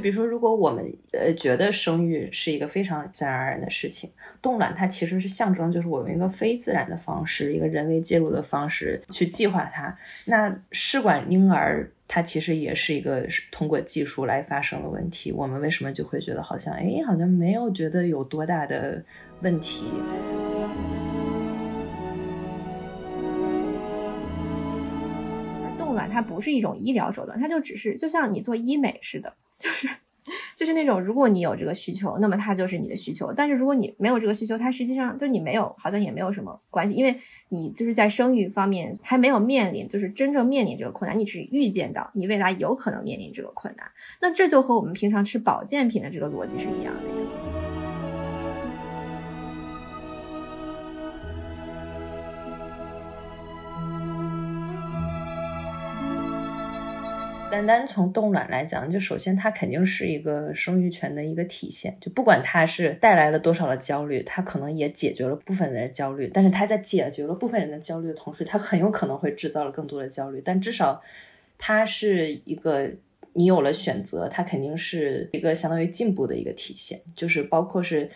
比如说，如果我们呃觉得生育是一个非常自然而然的事情，冻卵它其实是象征，就是我用一个非自然的方式，一个人为介入的方式去计划它。那试管婴儿它其实也是一个通过技术来发生的问题。我们为什么就会觉得好像哎，好像没有觉得有多大的问题？而冻卵它不是一种医疗手段，它就只是就像你做医美似的，就是就是那种如果你有这个需求，那么它就是你的需求；但是如果你没有这个需求，它实际上就你没有，好像也没有什么关系，因为你就是在生育方面还没有面临，就是真正面临这个困难，你只预见到你未来有可能面临这个困难，那这就和我们平常吃保健品的这个逻辑是一样的。单单从冻卵来讲，就首先它肯定是一个生育权的一个体现。就不管它是带来了多少的焦虑，它可能也解决了部分人的焦虑。但是它在解决了部分人的焦虑的同时，它很有可能会制造了更多的焦虑。但至少它是一个你有了选择，它肯定是一个相当于进步的一个体现。就是包括是。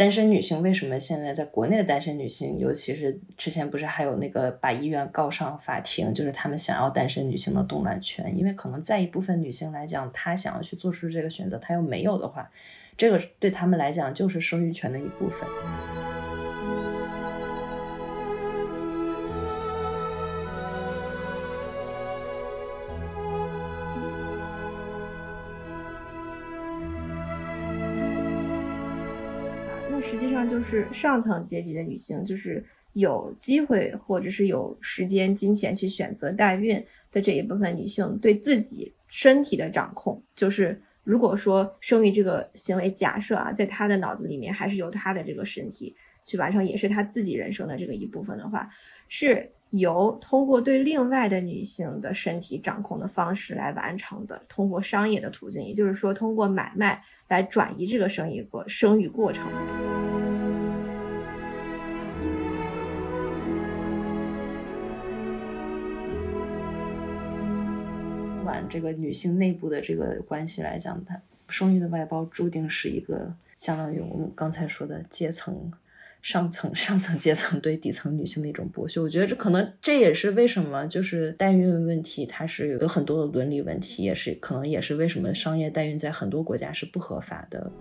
单身女性为什么现在在国内的单身女性，尤其是之前不是还有那个把医院告上法庭，就是他们想要单身女性的动卵权，因为可能在一部分女性来讲，她想要去做出这个选择，她又没有的话，这个对他们来讲就是生育权的一部分。那就是上层阶级的女性，就是有机会或者是有时间、金钱去选择代孕的这一部分女性，对自己身体的掌控，就是如果说生育这个行为假设啊，在她的脑子里面还是由她的这个身体去完成，也是她自己人生的这个一部分的话，是由通过对另外的女性的身体掌控的方式来完成的，通过商业的途径，也就是说通过买卖来转移这个生育过生育过程。这个女性内部的这个关系来讲，她生育的外包注定是一个相当于我们刚才说的阶层上层上层阶层对底层女性的一种剥削。我觉得这可能这也是为什么就是代孕问题它是有很多的伦理问题，也是可能也是为什么商业代孕在很多国家是不合法的。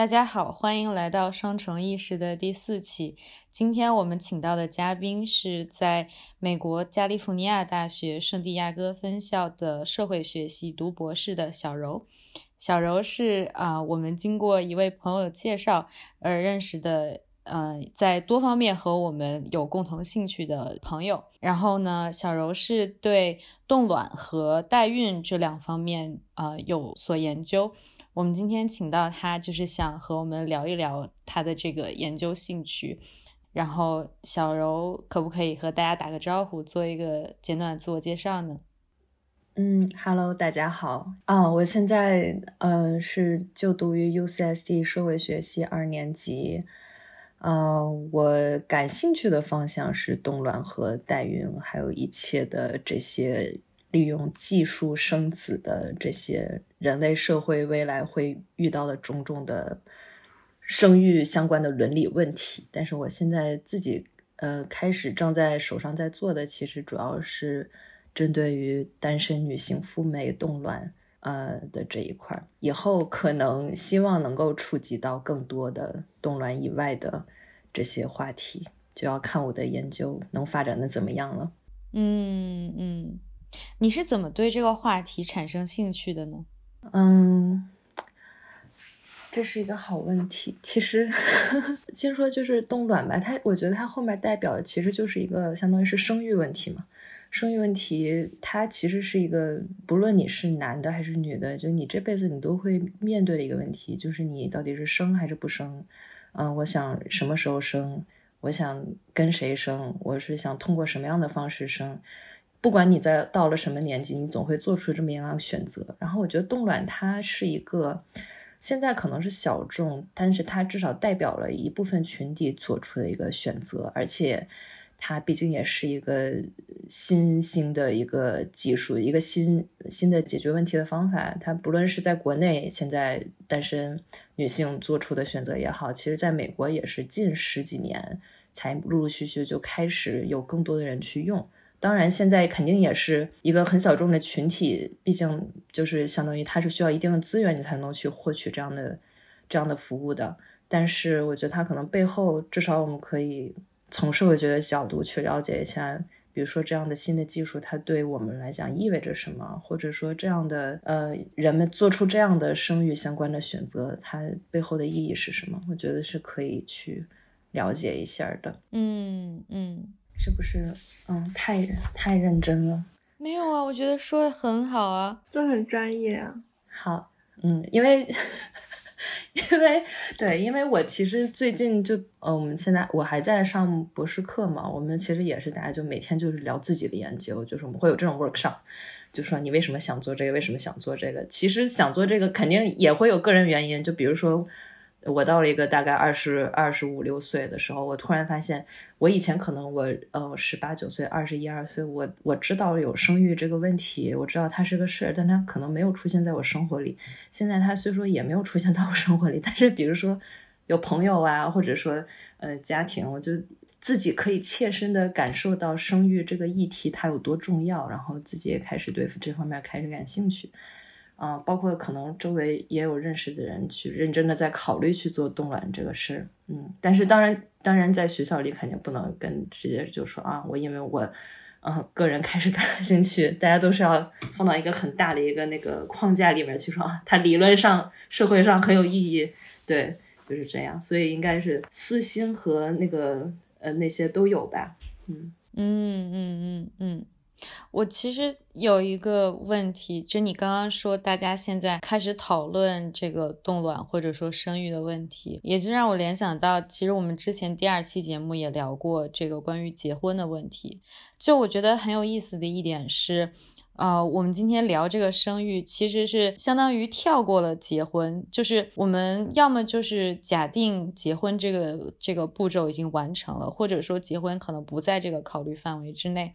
大家好，欢迎来到双重意识的第四期。今天我们请到的嘉宾是在美国加利福尼亚大学圣地亚哥分校的社会学系读博士的小柔。小柔是啊，我们经过一位朋友介绍而认识的，嗯，在多方面和我们有共同兴趣的朋友。然后呢，小柔是对冻卵和代孕这两方面呃有所研究。我们今天请到他，就是想和我们聊一聊他的这个研究兴趣。然后，小柔可不可以和大家打个招呼，做一个简短的自我介绍呢？嗯，Hello，大家好啊！我现在呃是就读于 UCSD 社会学系二年级。嗯，我感兴趣的方向是动乱和代孕，还有一切的这些。利用技术生子的这些人类社会未来会遇到的种种的生育相关的伦理问题，但是我现在自己呃开始正在手上在做的，其实主要是针对于单身女性赴美冻卵呃的这一块，以后可能希望能够触及到更多的冻卵以外的这些话题，就要看我的研究能发展的怎么样了。嗯嗯。你是怎么对这个话题产生兴趣的呢？嗯，这是一个好问题。其实，先说就是冻卵吧，它我觉得它后面代表的其实就是一个相当于是生育问题嘛。生育问题它其实是一个不论你是男的还是女的，就你这辈子你都会面对的一个问题，就是你到底是生还是不生？嗯，我想什么时候生？我想跟谁生？我是想通过什么样的方式生？不管你在到了什么年纪，你总会做出这么样的选择。然后我觉得冻卵它是一个现在可能是小众，但是它至少代表了一部分群体做出的一个选择，而且。它毕竟也是一个新兴的一个技术，一个新新的解决问题的方法。它不论是在国内现在单身女性做出的选择也好，其实在美国也是近十几年才陆陆续续就开始有更多的人去用。当然，现在肯定也是一个很小众的群体，毕竟就是相当于它是需要一定的资源，你才能去获取这样的这样的服务的。但是我觉得它可能背后，至少我们可以。从社会学的角度去了解一下，比如说这样的新的技术，它对我们来讲意味着什么，或者说这样的呃人们做出这样的生育相关的选择，它背后的意义是什么？我觉得是可以去了解一下的。嗯嗯，是不是？嗯，太太认真了。没有啊，我觉得说的很好啊，就很专业啊。好，嗯，因为。因为对，因为我其实最近就呃，我们现在我还在上博士课嘛，我们其实也是大家就每天就是聊自己的研究，就是我们会有这种 workshop，就说你为什么想做这个，为什么想做这个，其实想做这个肯定也会有个人原因，就比如说。我到了一个大概二十二十五六岁的时候，我突然发现，我以前可能我呃十八九岁、二十一二岁，我我知道有生育这个问题，我知道它是个事儿，但它可能没有出现在我生活里。现在它虽说也没有出现到我生活里，但是比如说有朋友啊，或者说呃家庭，我就自己可以切身的感受到生育这个议题它有多重要，然后自己也开始对这方面开始感兴趣。啊，包括可能周围也有认识的人去认真的在考虑去做冻卵这个事儿，嗯，但是当然，当然在学校里肯定不能跟直接就说啊，我因为我，嗯，个人开始感兴趣，大家都是要放到一个很大的一个那个框架里面去说啊，它理论上、社会上很有意义，对，就是这样，所以应该是私心和那个呃那些都有吧，嗯嗯嗯嗯嗯。我其实有一个问题，就你刚刚说大家现在开始讨论这个冻卵或者说生育的问题，也就让我联想到，其实我们之前第二期节目也聊过这个关于结婚的问题。就我觉得很有意思的一点是，呃，我们今天聊这个生育，其实是相当于跳过了结婚，就是我们要么就是假定结婚这个这个步骤已经完成了，或者说结婚可能不在这个考虑范围之内。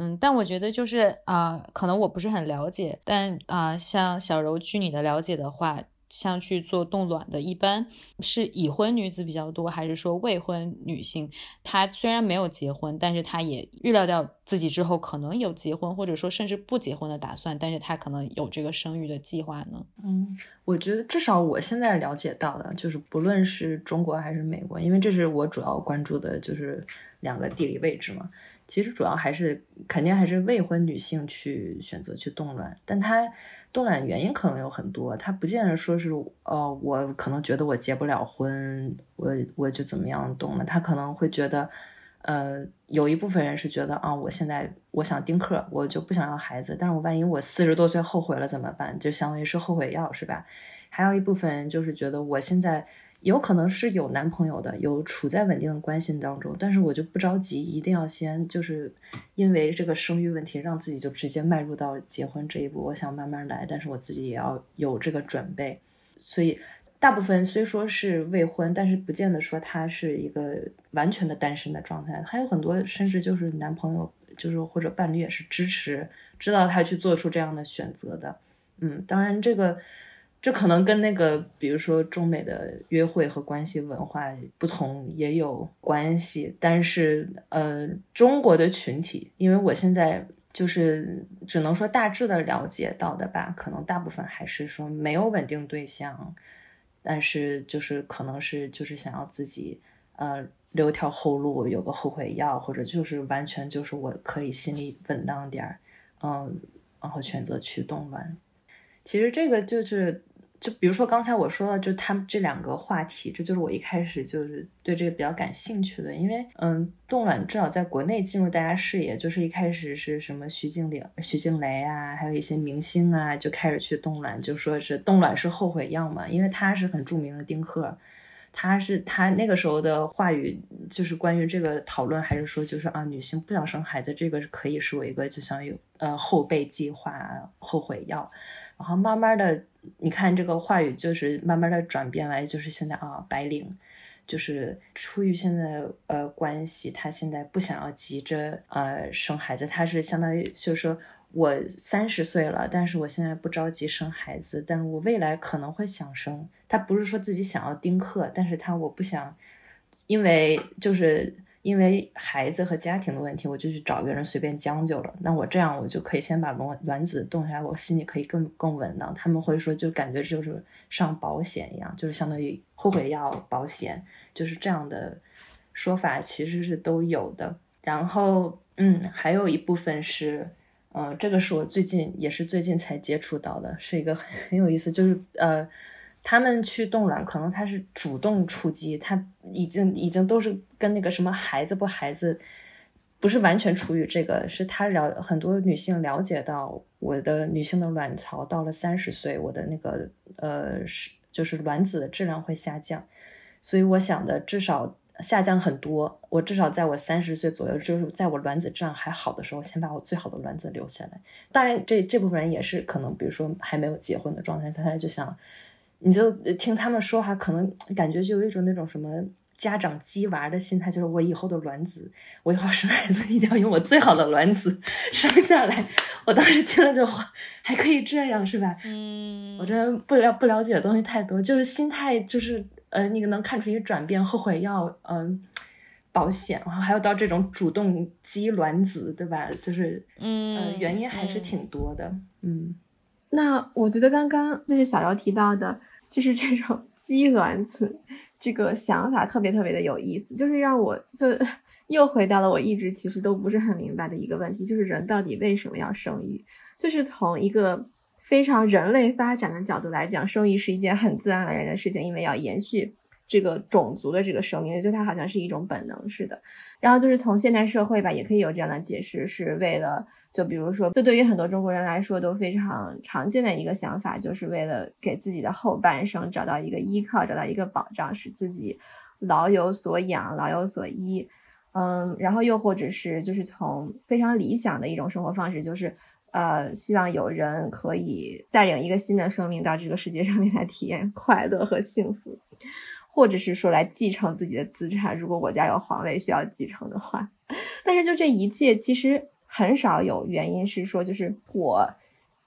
嗯，但我觉得就是啊，可能我不是很了解，但啊，像小柔据你的了解的话，像去做冻卵的，一般是已婚女子比较多，还是说未婚女性？她虽然没有结婚，但是她也预料到自己之后可能有结婚，或者说甚至不结婚的打算，但是她可能有这个生育的计划呢？嗯，我觉得至少我现在了解到的，就是不论是中国还是美国，因为这是我主要关注的，就是两个地理位置嘛。其实主要还是肯定还是未婚女性去选择去冻卵，但她冻卵原因可能有很多，她不见得说是呃我可能觉得我结不了婚，我我就怎么样冻了，她可能会觉得，呃有一部分人是觉得啊我现在我想丁克，我就不想要孩子，但是我万一我四十多岁后悔了怎么办？就相当于是后悔药是吧？还有一部分人就是觉得我现在。有可能是有男朋友的，有处在稳定的关系当中，但是我就不着急，一定要先就是因为这个生育问题，让自己就直接迈入到结婚这一步。我想慢慢来，但是我自己也要有这个准备。所以大部分虽说是未婚，但是不见得说他是一个完全的单身的状态，还有很多甚至就是男朋友，就是或者伴侣也是支持，知道他去做出这样的选择的。嗯，当然这个。这可能跟那个，比如说中美的约会和关系文化不同也有关系，但是呃，中国的群体，因为我现在就是只能说大致的了解到的吧，可能大部分还是说没有稳定对象，但是就是可能是就是想要自己呃留条后路，有个后悔药，或者就是完全就是我可以心里稳当点儿，嗯，然后选择去冻卵。其实这个就是。就比如说刚才我说的，就他们这两个话题，这就是我一开始就是对这个比较感兴趣的，因为嗯，冻卵至少在国内进入大家视野，就是一开始是什么徐静玲、徐静蕾啊，还有一些明星啊，就开始去冻卵，就说是冻卵是后悔药嘛，因为他是很著名的丁克，他是他那个时候的话语，就是关于这个讨论，还是说就是啊，女性不想生孩子，这个可以是我一个就像有呃后备计划、后悔药。然后慢慢的，你看这个话语就是慢慢的转变为就是现在啊，白领。就是出于现在呃关系，他现在不想要急着呃生孩子，他是相当于就是说我三十岁了，但是我现在不着急生孩子，但是我未来可能会想生。他不是说自己想要丁克，但是他我不想，因为就是。因为孩子和家庭的问题，我就去找一个人随便将就了。那我这样，我就可以先把卵卵子冻下来，我心里可以更更稳当。他们会说，就感觉就是上保险一样，就是相当于后悔药保险，就是这样的说法其实是都有的。然后，嗯，还有一部分是，嗯，这个是我最近也是最近才接触到的，是一个很有意思，就是呃。他们去冻卵，可能他是主动出击，他已经已经都是跟那个什么孩子不孩子，不是完全出于这个，是他了很多女性了解到我的女性的卵巢到了三十岁，我的那个呃是就是卵子的质量会下降，所以我想的至少下降很多，我至少在我三十岁左右，就是在我卵子质量还好的时候，先把我最好的卵子留下来。当然，这这部分人也是可能，比如说还没有结婚的状态，他就想。你就听他们说哈，可能感觉就有一种那种什么家长鸡娃的心态，就是我以后的卵子，我以后生孩子一定要用我最好的卵子 生下来。我当时听了这话，还可以这样是吧？嗯，我这不了不了解的东西太多，就是心态就是呃，那个能看出一个转变，后悔药嗯保险，然后还有到这种主动鸡卵子，对吧？就是嗯，原因还是挺多的。嗯，那我觉得刚刚就是小姚提到的。就是这种鸡卵子这个想法特别特别的有意思，就是让我就 又回到了我一直其实都不是很明白的一个问题，就是人到底为什么要生育？就是从一个非常人类发展的角度来讲，生育是一件很自然而然的事情，因为要延续。这个种族的这个生命，就它好像是一种本能似的。然后就是从现代社会吧，也可以有这样的解释，是为了就比如说，就对于很多中国人来说都非常常见的一个想法，就是为了给自己的后半生找到一个依靠，找到一个保障，使自己老有所养，老有所依。嗯，然后又或者是就是从非常理想的一种生活方式，就是呃，希望有人可以带领一个新的生命到这个世界上面来体验快乐和幸福。或者是说来继承自己的资产，如果我家有皇位需要继承的话，但是就这一切其实很少有原因是说就是我，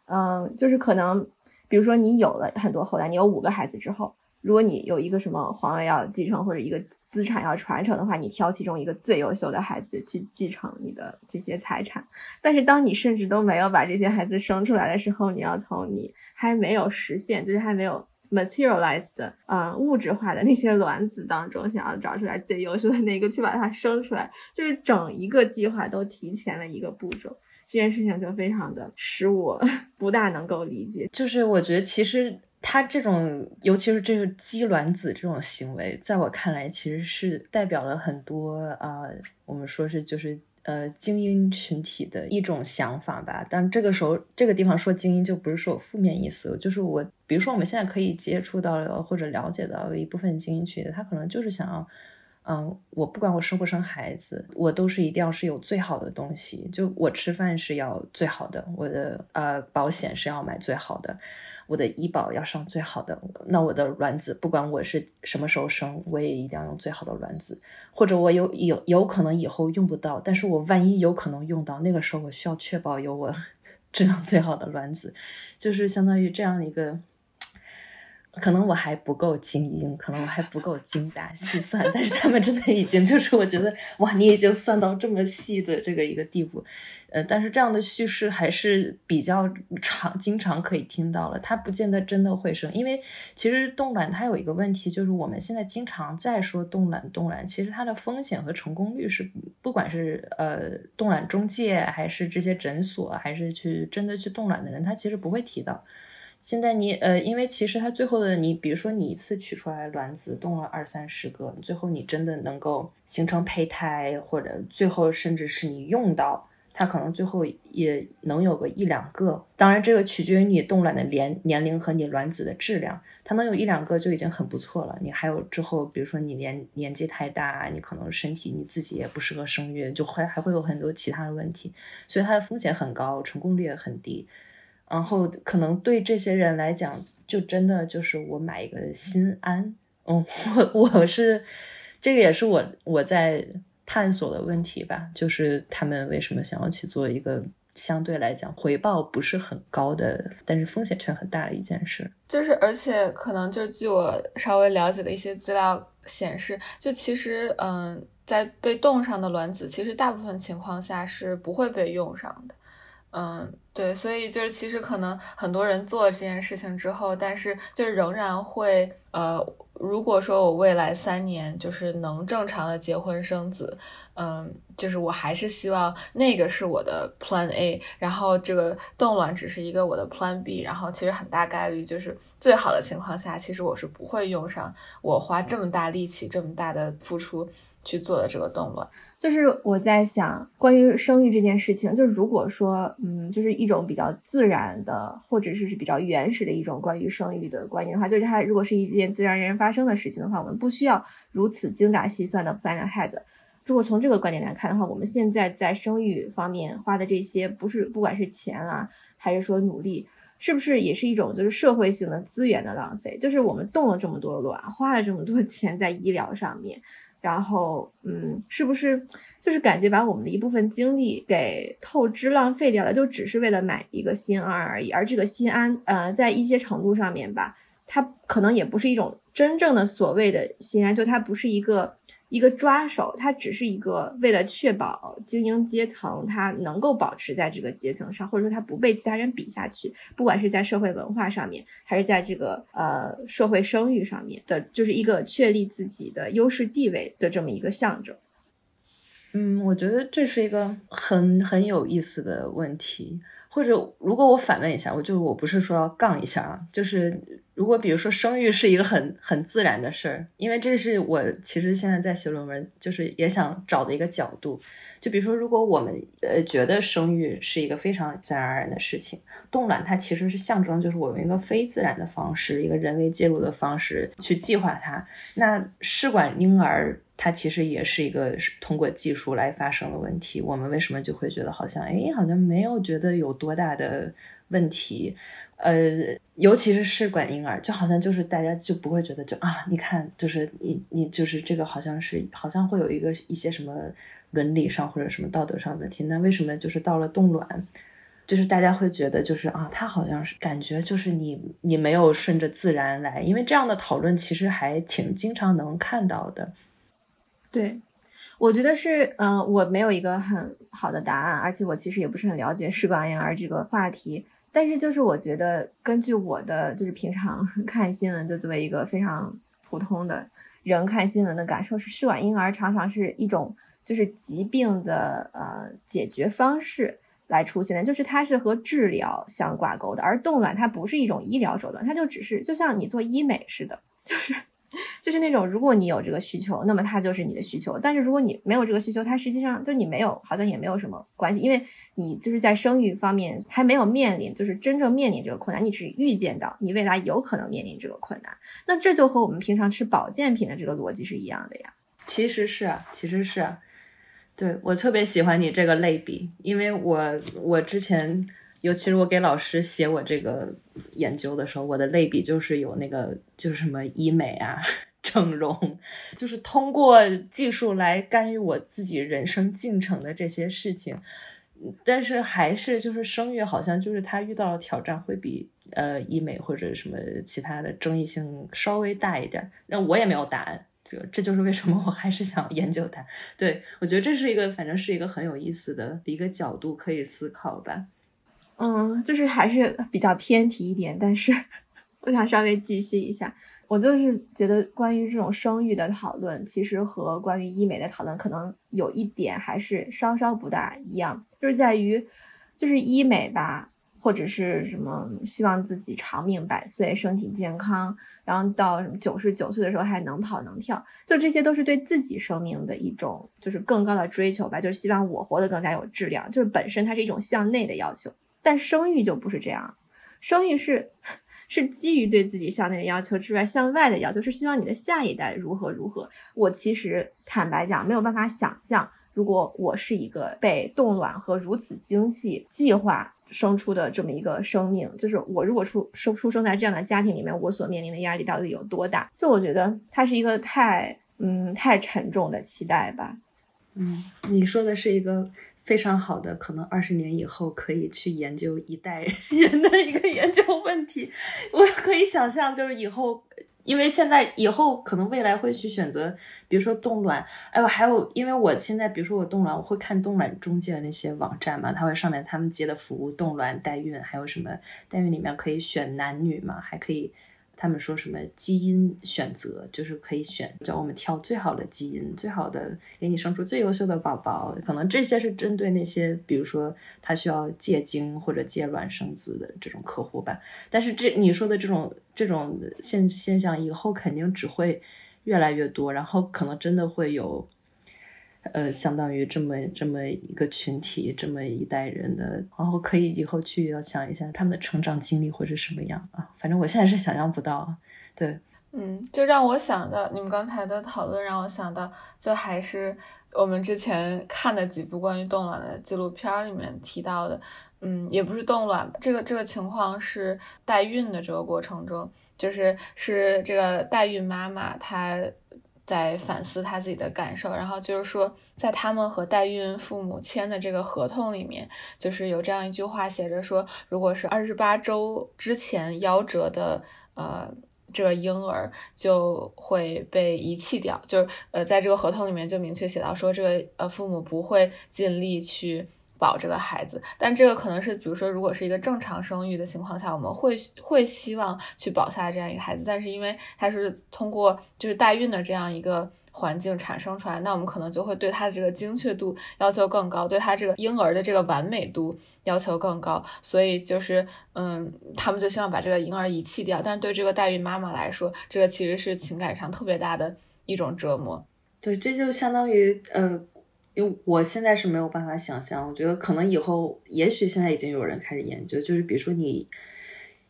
嗯，就是可能，比如说你有了很多后代，你有五个孩子之后，如果你有一个什么皇位要继承或者一个资产要传承的话，你挑其中一个最优秀的孩子去继承你的这些财产。但是当你甚至都没有把这些孩子生出来的时候，你要从你还没有实现，就是还没有。materialized，嗯，物质化的那些卵子当中，想要找出来最优秀的那个，去把它生出来，就是整一个计划都提前了一个步骤。这件事情就非常的使我 不大能够理解。就是我觉得，其实他这种，尤其是这个鸡卵子这种行为，在我看来，其实是代表了很多啊，我们说是就是。呃，精英群体的一种想法吧。但这个时候，这个地方说精英，就不是说有负面意思，就是我，比如说我们现在可以接触到或者了解到一部分精英群体，他可能就是想要。嗯，我不管我生不生孩子，我都是一定要是有最好的东西。就我吃饭是要最好的，我的呃保险是要买最好的，我的医保要上最好的。那我的卵子，不管我是什么时候生，我也一定要用最好的卵子。或者我有有有可能以后用不到，但是我万一有可能用到，那个时候我需要确保有我 质量最好的卵子，就是相当于这样一个。可能我还不够精英，可能我还不够精打细算，但是他们真的已经就是我觉得哇，你已经算到这么细的这个一个地步，呃，但是这样的叙事还是比较常经常可以听到了，它不见得真的会生，因为其实冻卵它有一个问题，就是我们现在经常在说冻卵冻卵，其实它的风险和成功率是不管是呃冻卵中介还是这些诊所还是去真的去冻卵的人，他其实不会提到。现在你呃，因为其实它最后的你，比如说你一次取出来卵子冻了二三十个，最后你真的能够形成胚胎，或者最后甚至是你用到它可能最后也能有个一两个。当然，这个取决于你冻卵的年年龄和你卵子的质量，它能有一两个就已经很不错了。你还有之后，比如说你年年纪太大，你可能身体你自己也不适合生育，就会还会有很多其他的问题，所以它的风险很高，成功率也很低。然后可能对这些人来讲，就真的就是我买一个心安。嗯，我我是这个也是我我在。探索的问题吧，就是他们为什么想要去做一个相对来讲回报不是很高的，但是风险却很大的一件事。就是，而且可能就据我稍微了解的一些资料显示，就其实，嗯，在被冻上的卵子，其实大部分情况下是不会被用上的。嗯，对，所以就是其实可能很多人做了这件事情之后，但是就是仍然会，呃，如果说我未来三年就是能正常的结婚生子，嗯，就是我还是希望那个是我的 Plan A，然后这个冻卵只是一个我的 Plan B，然后其实很大概率就是最好的情况下，其实我是不会用上我花这么大力气、这么大的付出去做的这个冻卵。就是我在想，关于生育这件事情，就是如果说，嗯，就是一种比较自然的，或者是是比较原始的一种关于生育的观念的话，就是它如果是一件自然而然发生的事情的话，我们不需要如此精打细算的 plan ahead。如果从这个观点来看的话，我们现在在生育方面花的这些，不是不管是钱啦，还是说努力，是不是也是一种就是社会性的资源的浪费？就是我们动了这么多卵，花了这么多钱在医疗上面。然后，嗯，是不是就是感觉把我们的一部分精力给透支浪费掉了，就只是为了买一个心安而已？而这个心安，呃，在一些程度上面吧，它可能也不是一种真正的所谓的心安，就它不是一个。一个抓手，它只是一个为了确保精英阶层它能够保持在这个阶层上，或者说它不被其他人比下去，不管是在社会文化上面，还是在这个呃社会声誉上面的，就是一个确立自己的优势地位的这么一个象征。嗯，我觉得这是一个很很有意思的问题。或者，如果我反问一下，我就我不是说要杠一下啊，就是如果比如说生育是一个很很自然的事儿，因为这是我其实现在在写论文，就是也想找的一个角度。就比如说，如果我们呃觉得生育是一个非常自然而然的事情，冻卵它其实是象征，就是我用一个非自然的方式，一个人为介入的方式去计划它。那试管婴儿。它其实也是一个通过技术来发生的问题。我们为什么就会觉得好像，哎，好像没有觉得有多大的问题？呃，尤其是试管婴儿，就好像就是大家就不会觉得，就啊，你看，就是你你就是这个好像是好像会有一个一些什么伦理上或者什么道德上的问题。那为什么就是到了冻卵，就是大家会觉得就是啊，它好像是感觉就是你你没有顺着自然来？因为这样的讨论其实还挺经常能看到的。对，我觉得是，嗯，我没有一个很好的答案，而且我其实也不是很了解试管婴儿这个话题。但是就是我觉得，根据我的就是平常 看新闻，就作为一个非常普通的人看新闻的感受是，试管婴儿常常是一种就是疾病的呃解决方式来出现的，就是它是和治疗相挂钩的，而冻卵它不是一种医疗手段，它就只是就像你做医美似的，就是。就是那种，如果你有这个需求，那么它就是你的需求；但是如果你没有这个需求，它实际上就你没有，好像也没有什么关系，因为你就是在生育方面还没有面临，就是真正面临这个困难，你只预见到你未来有可能面临这个困难。那这就和我们平常吃保健品的这个逻辑是一样的呀。其实是，其实是，对我特别喜欢你这个类比，因为我我之前。尤其是我给老师写我这个研究的时候，我的类比就是有那个就是什么医美啊、整容，就是通过技术来干预我自己人生进程的这些事情。但是还是就是生育，好像就是他遇到的挑战会比呃医美或者什么其他的争议性稍微大一点。那我也没有答案，这这就是为什么我还是想研究它。对我觉得这是一个反正是一个很有意思的一个角度可以思考吧。嗯，就是还是比较偏题一点，但是 我想稍微继续一下。我就是觉得关于这种生育的讨论，其实和关于医美的讨论可能有一点还是稍稍不大一样，就是在于，就是医美吧，或者是什么希望自己长命百岁、身体健康，然后到什么九十九岁的时候还能跑能跳，就这些都是对自己生命的一种就是更高的追求吧，就是希望我活得更加有质量，就是本身它是一种向内的要求。但生育就不是这样，生育是是基于对自己向内的要求之外，向外的要求是希望你的下一代如何如何。我其实坦白讲，没有办法想象，如果我是一个被冻卵和如此精细计划。生出的这么一个生命，就是我如果出生出生在这样的家庭里面，我所面临的压力到底有多大？就我觉得它是一个太嗯太沉重的期待吧。嗯，你说的是一个非常好的，可能二十年以后可以去研究一代人的一个研究问题。我可以想象，就是以后。因为现在以后可能未来会去选择，比如说冻卵，哎呦，还有，因为我现在比如说我冻卵，我会看冻卵中介的那些网站嘛，它会上面他们接的服务，冻卵、代孕，还有什么代孕里面可以选男女嘛，还可以。他们说什么基因选择，就是可以选，叫我们挑最好的基因，最好的给你生出最优秀的宝宝。可能这些是针对那些，比如说他需要借精或者借卵生子的这种客户吧。但是这你说的这种这种现现象，以后肯定只会越来越多，然后可能真的会有。呃，相当于这么这么一个群体，这么一代人的，然后可以以后去要想一下他们的成长经历会是什么样啊？反正我现在是想象不到。对，嗯，就让我想到你们刚才的讨论，让我想到，就还是我们之前看的几部关于冻卵的纪录片里面提到的，嗯，也不是冻卵，这个这个情况是代孕的这个过程中，就是是这个代孕妈妈她。在反思他自己的感受，然后就是说，在他们和代孕父母签的这个合同里面，就是有这样一句话写着说，如果是二十八周之前夭折的呃这个婴儿，就会被遗弃掉。就是呃，在这个合同里面就明确写到说，这个呃父母不会尽力去。保这个孩子，但这个可能是，比如说，如果是一个正常生育的情况下，我们会会希望去保下这样一个孩子，但是因为他是通过就是代孕的这样一个环境产生出来，那我们可能就会对他的这个精确度要求更高，对他这个婴儿的这个完美度要求更高，所以就是，嗯，他们就希望把这个婴儿遗弃掉，但是对这个代孕妈妈来说，这个其实是情感上特别大的一种折磨。对，这就相当于，呃。因为我现在是没有办法想象，我觉得可能以后，也许现在已经有人开始研究，就是比如说你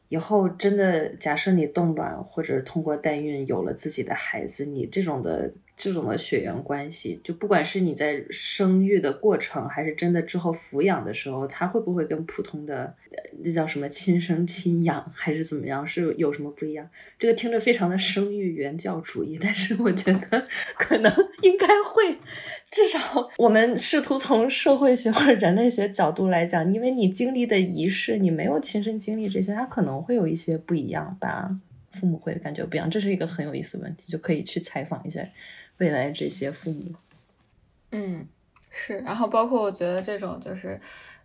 以后真的假设你冻卵或者通过代孕有了自己的孩子，你这种的。这种的血缘关系，就不管是你在生育的过程，还是真的之后抚养的时候，他会不会跟普通的那叫什么亲生亲养，还是怎么样，是有什么不一样？这个听着非常的生育原教主义，但是我觉得可能 应该会，至少我们试图从社会学或者人类学角度来讲，因为你经历的仪式，你没有亲身经历这些，它可能会有一些不一样吧，父母会感觉不一样，这是一个很有意思的问题，就可以去采访一下。未来这些父母，嗯，是，然后包括我觉得这种就是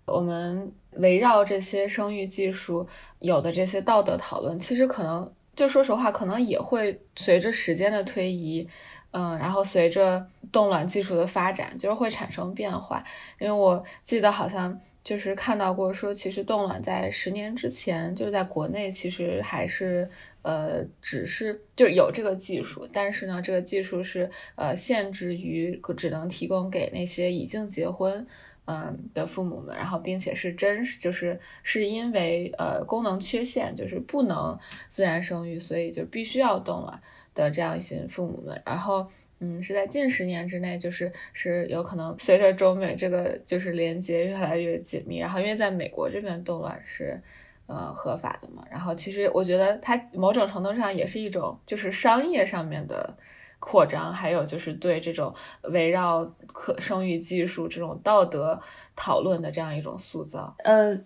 我们围绕这些生育技术有的这些道德讨论，其实可能就说实话，可能也会随着时间的推移，嗯，然后随着冻卵技术的发展，就是会产生变化。因为我记得好像就是看到过说，其实冻卵在十年之前，就是在国内其实还是。呃，只是就有这个技术，但是呢，这个技术是呃限制于只能提供给那些已经结婚嗯的父母们，然后并且是真实，就是是因为呃功能缺陷，就是不能自然生育，所以就必须要冻卵的这样一些父母们，然后嗯是在近十年之内，就是是有可能随着中美这个就是连接越来越紧密，然后因为在美国这边冻卵是。呃，合法的嘛。然后其实我觉得它某种程度上也是一种，就是商业上面的扩张，还有就是对这种围绕可生育技术这种道德讨论的这样一种塑造。呃，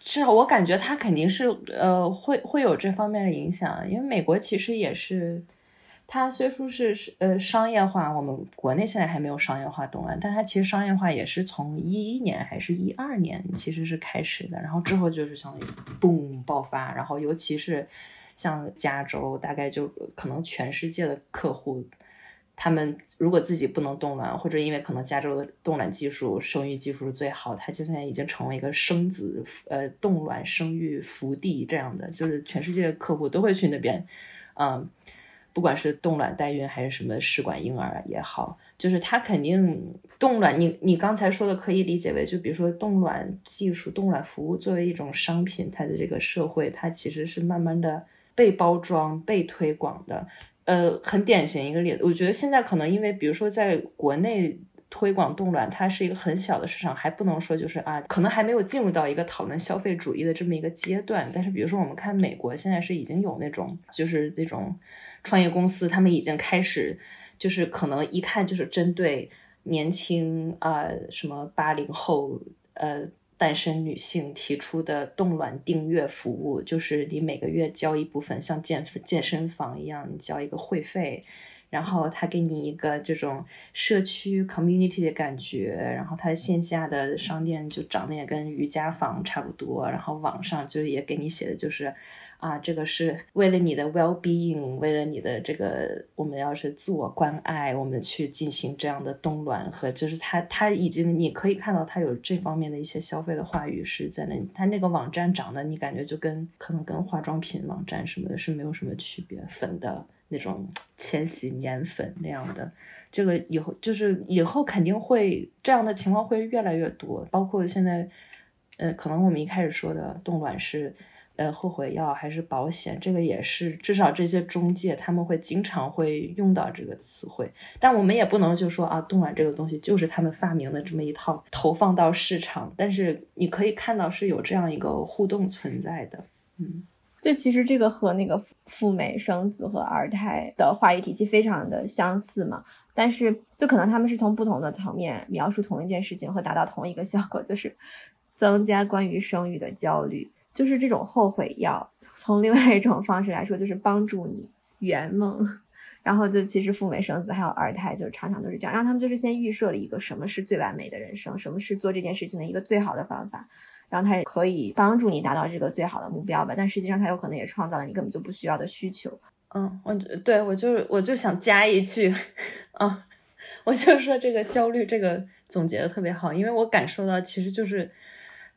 是我感觉它肯定是呃会会有这方面的影响，因为美国其实也是。它虽说是是呃商业化，我们国内现在还没有商业化动乱，但它其实商业化也是从一一年还是一二年其实是开始的，然后之后就是相当于嘣爆发，然后尤其是像加州，大概就可能全世界的客户他们如果自己不能冻卵，或者因为可能加州的冻卵技术、生育技术是最好，它就现在已经成为一个生子呃冻卵生育福地这样的，就是全世界的客户都会去那边，嗯，不管是冻卵代孕还是什么试管婴儿也好，就是它肯定冻卵，你你刚才说的可以理解为，就比如说冻卵技术、冻卵服务作为一种商品，它的这个社会它其实是慢慢的被包装、被推广的。呃，很典型一个例子，我觉得现在可能因为，比如说在国内推广冻卵，它是一个很小的市场，还不能说就是啊，可能还没有进入到一个讨论消费主义的这么一个阶段。但是，比如说我们看美国，现在是已经有那种就是那种创业公司，他们已经开始就是可能一看就是针对年轻啊什么八零后呃。单身女性提出的冻卵订阅服务，就是你每个月交一部分，像健健身房一样，你交一个会费，然后他给你一个这种社区 community 的感觉，然后他线下的商店就长得也跟瑜伽房差不多，然后网上就也给你写的就是。啊，这个是为了你的 well being，为了你的这个，我们要是自我关爱，我们去进行这样的冻卵和，就是他他已经你可以看到他有这方面的一些消费的话语是在那，他那个网站长得你感觉就跟可能跟化妆品网站什么的是没有什么区别，粉的那种千禧年粉那样的，这个以后就是以后肯定会这样的情况会越来越多，包括现在，呃，可能我们一开始说的冻卵是。呃，后悔药还是保险，这个也是至少这些中介他们会经常会用到这个词汇，但我们也不能就说啊，冻卵这个东西就是他们发明的这么一套投放到市场，但是你可以看到是有这样一个互动存在的，嗯，就其实这个和那个赴美生子和二胎的话语体系非常的相似嘛，但是就可能他们是从不同的层面描述同一件事情和达到同一个效果，就是增加关于生育的焦虑。就是这种后悔药，从另外一种方式来说，就是帮助你圆梦。然后就其实赴美生子还有二胎，就常常都是这样，让他们就是先预设了一个什么是最完美的人生，什么是做这件事情的一个最好的方法，然后它可以帮助你达到这个最好的目标吧。但实际上，它有可能也创造了你根本就不需要的需求。嗯，我对我就是我就想加一句，啊，我就说这个焦虑这个总结的特别好，因为我感受到其实就是，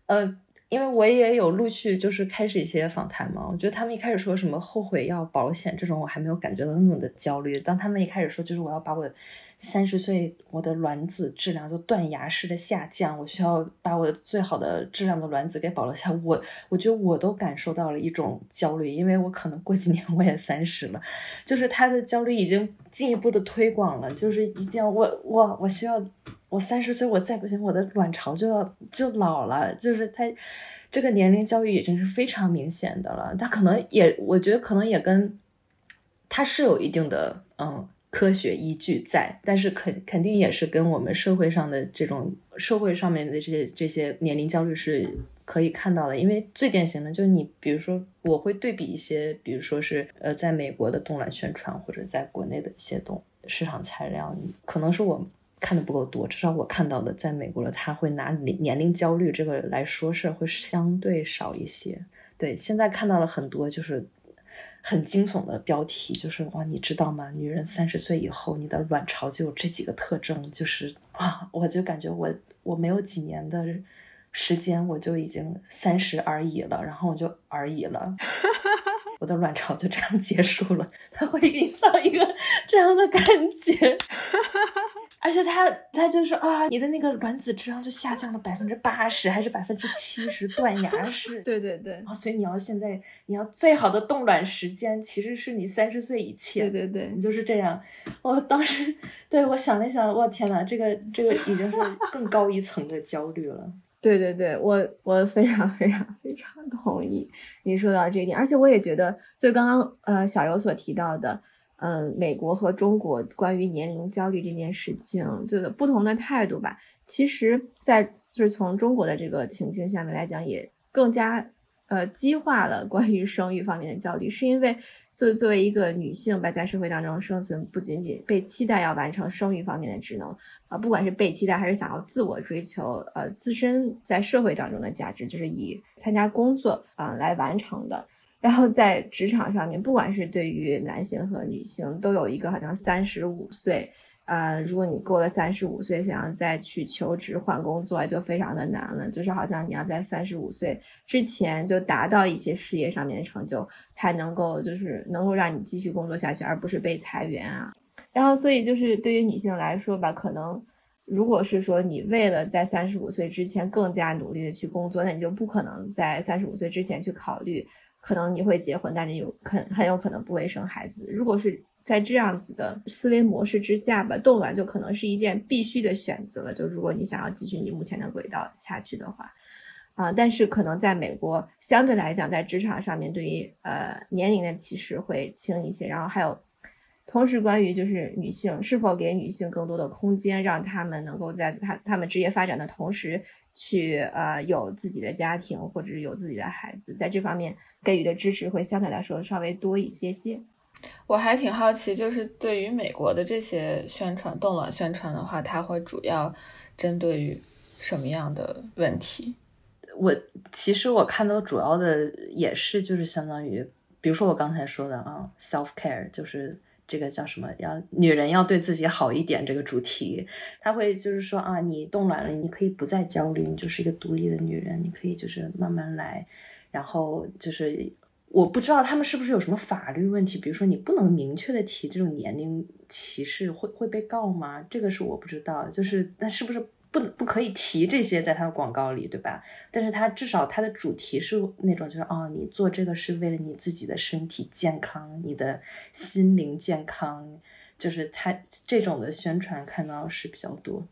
呃。因为我也有陆续就是开始一些访谈嘛，我觉得他们一开始说什么后悔药保险这种，我还没有感觉到那么的焦虑。当他们一开始说就是我要把我三十岁我的卵子质量就断崖式的下降，我需要把我最好的质量的卵子给保留下，我我觉得我都感受到了一种焦虑，因为我可能过几年 我也三十了，就是他的焦虑已经进一步的推广了，就是一定要我我我需要。我三十岁，我再不行，我的卵巢就要就老了。就是他这个年龄焦虑已经是非常明显的了。他可能也，我觉得可能也跟他是有一定的嗯科学依据在，但是肯肯定也是跟我们社会上的这种社会上面的这些这些年龄焦虑是可以看到的。因为最典型的就是你，比如说我会对比一些，比如说是呃在美国的冻卵宣传，或者在国内的一些冻市场材料，可能是我。看的不够多，至少我看到的，在美国的，他会拿年龄焦虑这个来说事儿，会相对少一些。对，现在看到了很多就是很惊悚的标题，就是哇，你知道吗？女人三十岁以后，你的卵巢就有这几个特征，就是啊，我就感觉我我没有几年的时间，我就已经三十而已了，然后我就而已了，我的卵巢就这样结束了。他会营造一个这样的感觉。而且他他就说啊，你的那个卵子质量就下降了百分之八十，还是百分之七十，断崖式。对对对。啊，所以你要现在你要最好的冻卵时间，其实是你三十岁以前。对对对，你就是这样。我当时对我想了想，我天呐，这个这个已经是更高一层的焦虑了。对对对，我我非常非常非常同意你说到这一点，而且我也觉得，就刚刚呃小游所提到的。嗯，美国和中国关于年龄焦虑这件事情，这个不同的态度吧。其实，在就是从中国的这个情境下面来讲，也更加呃激化了关于生育方面的焦虑，是因为作作为一个女性吧，在社会当中生存，不仅仅被期待要完成生育方面的职能啊，不管是被期待还是想要自我追求，呃，自身在社会当中的价值，就是以参加工作啊来完成的。然后在职场上面，不管是对于男性和女性，都有一个好像三十五岁，呃，如果你过了三十五岁，想要再去求职换工作，就非常的难了。就是好像你要在三十五岁之前就达到一些事业上面的成就，才能够就是能够让你继续工作下去，而不是被裁员啊。然后，所以就是对于女性来说吧，可能如果是说你为了在三十五岁之前更加努力的去工作，那你就不可能在三十五岁之前去考虑。可能你会结婚，但是有很很有可能不会生孩子。如果是在这样子的思维模式之下吧，冻卵就可能是一件必须的选择。就如果你想要继续你目前的轨道下去的话，啊，但是可能在美国相对来讲，在职场上面对于呃年龄的歧视会轻一些。然后还有，同时关于就是女性是否给女性更多的空间，让她们能够在她她们职业发展的同时。去呃有自己的家庭或者是有自己的孩子，在这方面给予的支持会相对来说稍微多一些些。我还挺好奇，就是对于美国的这些宣传动卵宣传的话，它会主要针对于什么样的问题？我其实我看到主要的也是就是相当于，比如说我刚才说的啊，self care 就是。这个叫什么？要女人要对自己好一点。这个主题，他会就是说啊，你冻卵了，你可以不再焦虑，你就是一个独立的女人，你可以就是慢慢来。然后就是我不知道他们是不是有什么法律问题，比如说你不能明确的提这种年龄歧视，会会被告吗？这个是我不知道。就是那是不是？不不可以提这些在他的广告里，对吧？但是他至少他的主题是那种，就是哦，你做这个是为了你自己的身体健康，你的心灵健康，就是他这种的宣传看到是比较多。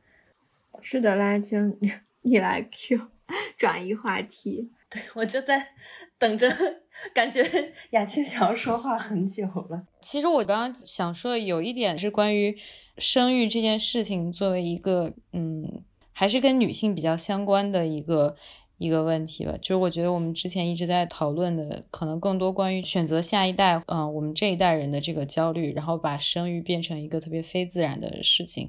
是的，拉青，你来 Q 转移话题。对我就在等着，感觉雅青想要说话很久了。其实我刚刚想说有一点是关于生育这件事情，作为一个嗯。还是跟女性比较相关的一个一个问题吧，就是我觉得我们之前一直在讨论的，可能更多关于选择下一代，嗯，我们这一代人的这个焦虑，然后把生育变成一个特别非自然的事情，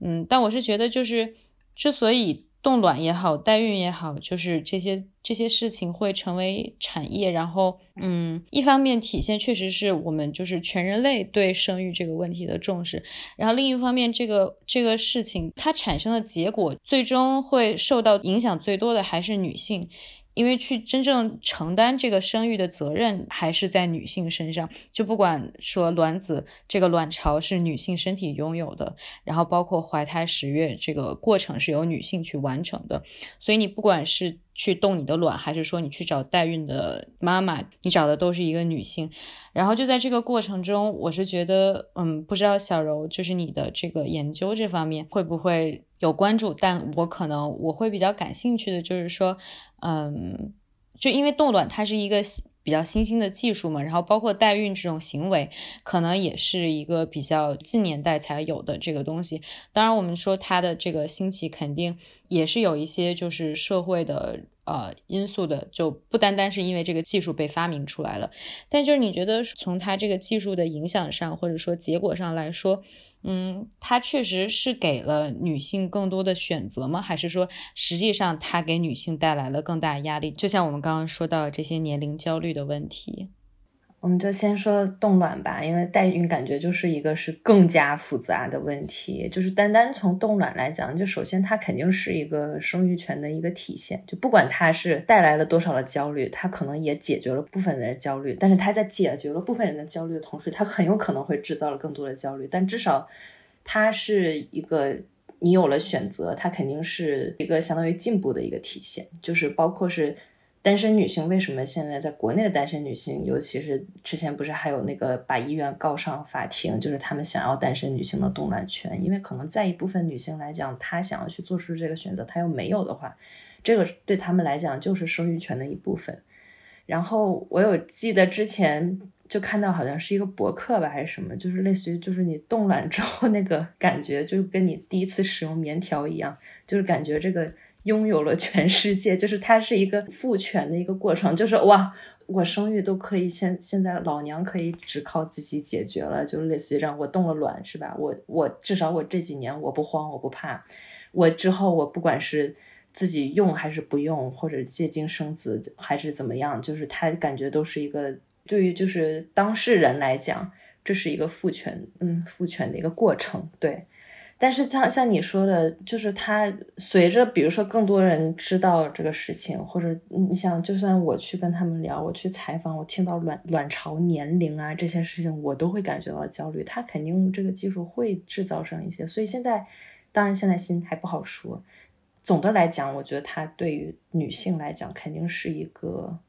嗯，但我是觉得，就是之所以。冻卵也好，代孕也好，就是这些这些事情会成为产业，然后，嗯，一方面体现确实是我们就是全人类对生育这个问题的重视，然后另一方面，这个这个事情它产生的结果，最终会受到影响最多的还是女性。因为去真正承担这个生育的责任还是在女性身上，就不管说卵子这个卵巢是女性身体拥有的，然后包括怀胎十月这个过程是由女性去完成的，所以你不管是。去冻你的卵，还是说你去找代孕的妈妈，你找的都是一个女性。然后就在这个过程中，我是觉得，嗯，不知道小柔就是你的这个研究这方面会不会有关注？但我可能我会比较感兴趣的就是说，嗯，就因为冻卵它是一个。比较新兴的技术嘛，然后包括代孕这种行为，可能也是一个比较近年代才有的这个东西。当然，我们说它的这个兴起，肯定也是有一些就是社会的。呃，因素的就不单单是因为这个技术被发明出来了，但就是你觉得从它这个技术的影响上，或者说结果上来说，嗯，它确实是给了女性更多的选择吗？还是说实际上它给女性带来了更大压力？就像我们刚刚说到这些年龄焦虑的问题。我们就先说冻卵吧，因为代孕感觉就是一个是更加复杂的问题。就是单单从冻卵来讲，就首先它肯定是一个生育权的一个体现。就不管它是带来了多少的焦虑，它可能也解决了部分人的焦虑。但是它在解决了部分人的焦虑的同时，它很有可能会制造了更多的焦虑。但至少它是一个你有了选择，它肯定是一个相当于进步的一个体现。就是包括是。单身女性为什么现在在国内的单身女性，尤其是之前不是还有那个把医院告上法庭，就是他们想要单身女性的冻卵权，因为可能在一部分女性来讲，她想要去做出这个选择，她又没有的话，这个对他们来讲就是生育权的一部分。然后我有记得之前就看到好像是一个博客吧，还是什么，就是类似于就是你冻卵之后那个感觉，就跟你第一次使用棉条一样，就是感觉这个。拥有了全世界，就是它是一个父权的一个过程，就是哇，我生育都可以，现现在老娘可以只靠自己解决了，就类似于这样我冻了卵是吧？我我至少我这几年我不慌我不怕，我之后我不管是自己用还是不用，或者借精生子还是怎么样，就是他感觉都是一个对于就是当事人来讲，这是一个父权，嗯，父权的一个过程，对。但是像像你说的，就是他随着比如说更多人知道这个事情，或者你想，就算我去跟他们聊，我去采访，我听到卵卵巢年龄啊这些事情，我都会感觉到焦虑。他肯定这个技术会制造上一些，所以现在当然现在心还不好说。总的来讲，我觉得它对于女性来讲肯定是一个。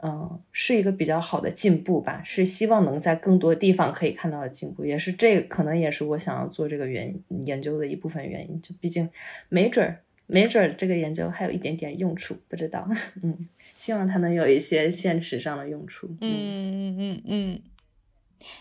嗯，是一个比较好的进步吧，是希望能在更多地方可以看到的进步，也是这可能也是我想要做这个原研究的一部分原因。就毕竟没准儿，没准儿这个研究还有一点点用处，不知道。嗯，希望它能有一些现实上的用处。嗯嗯嗯嗯。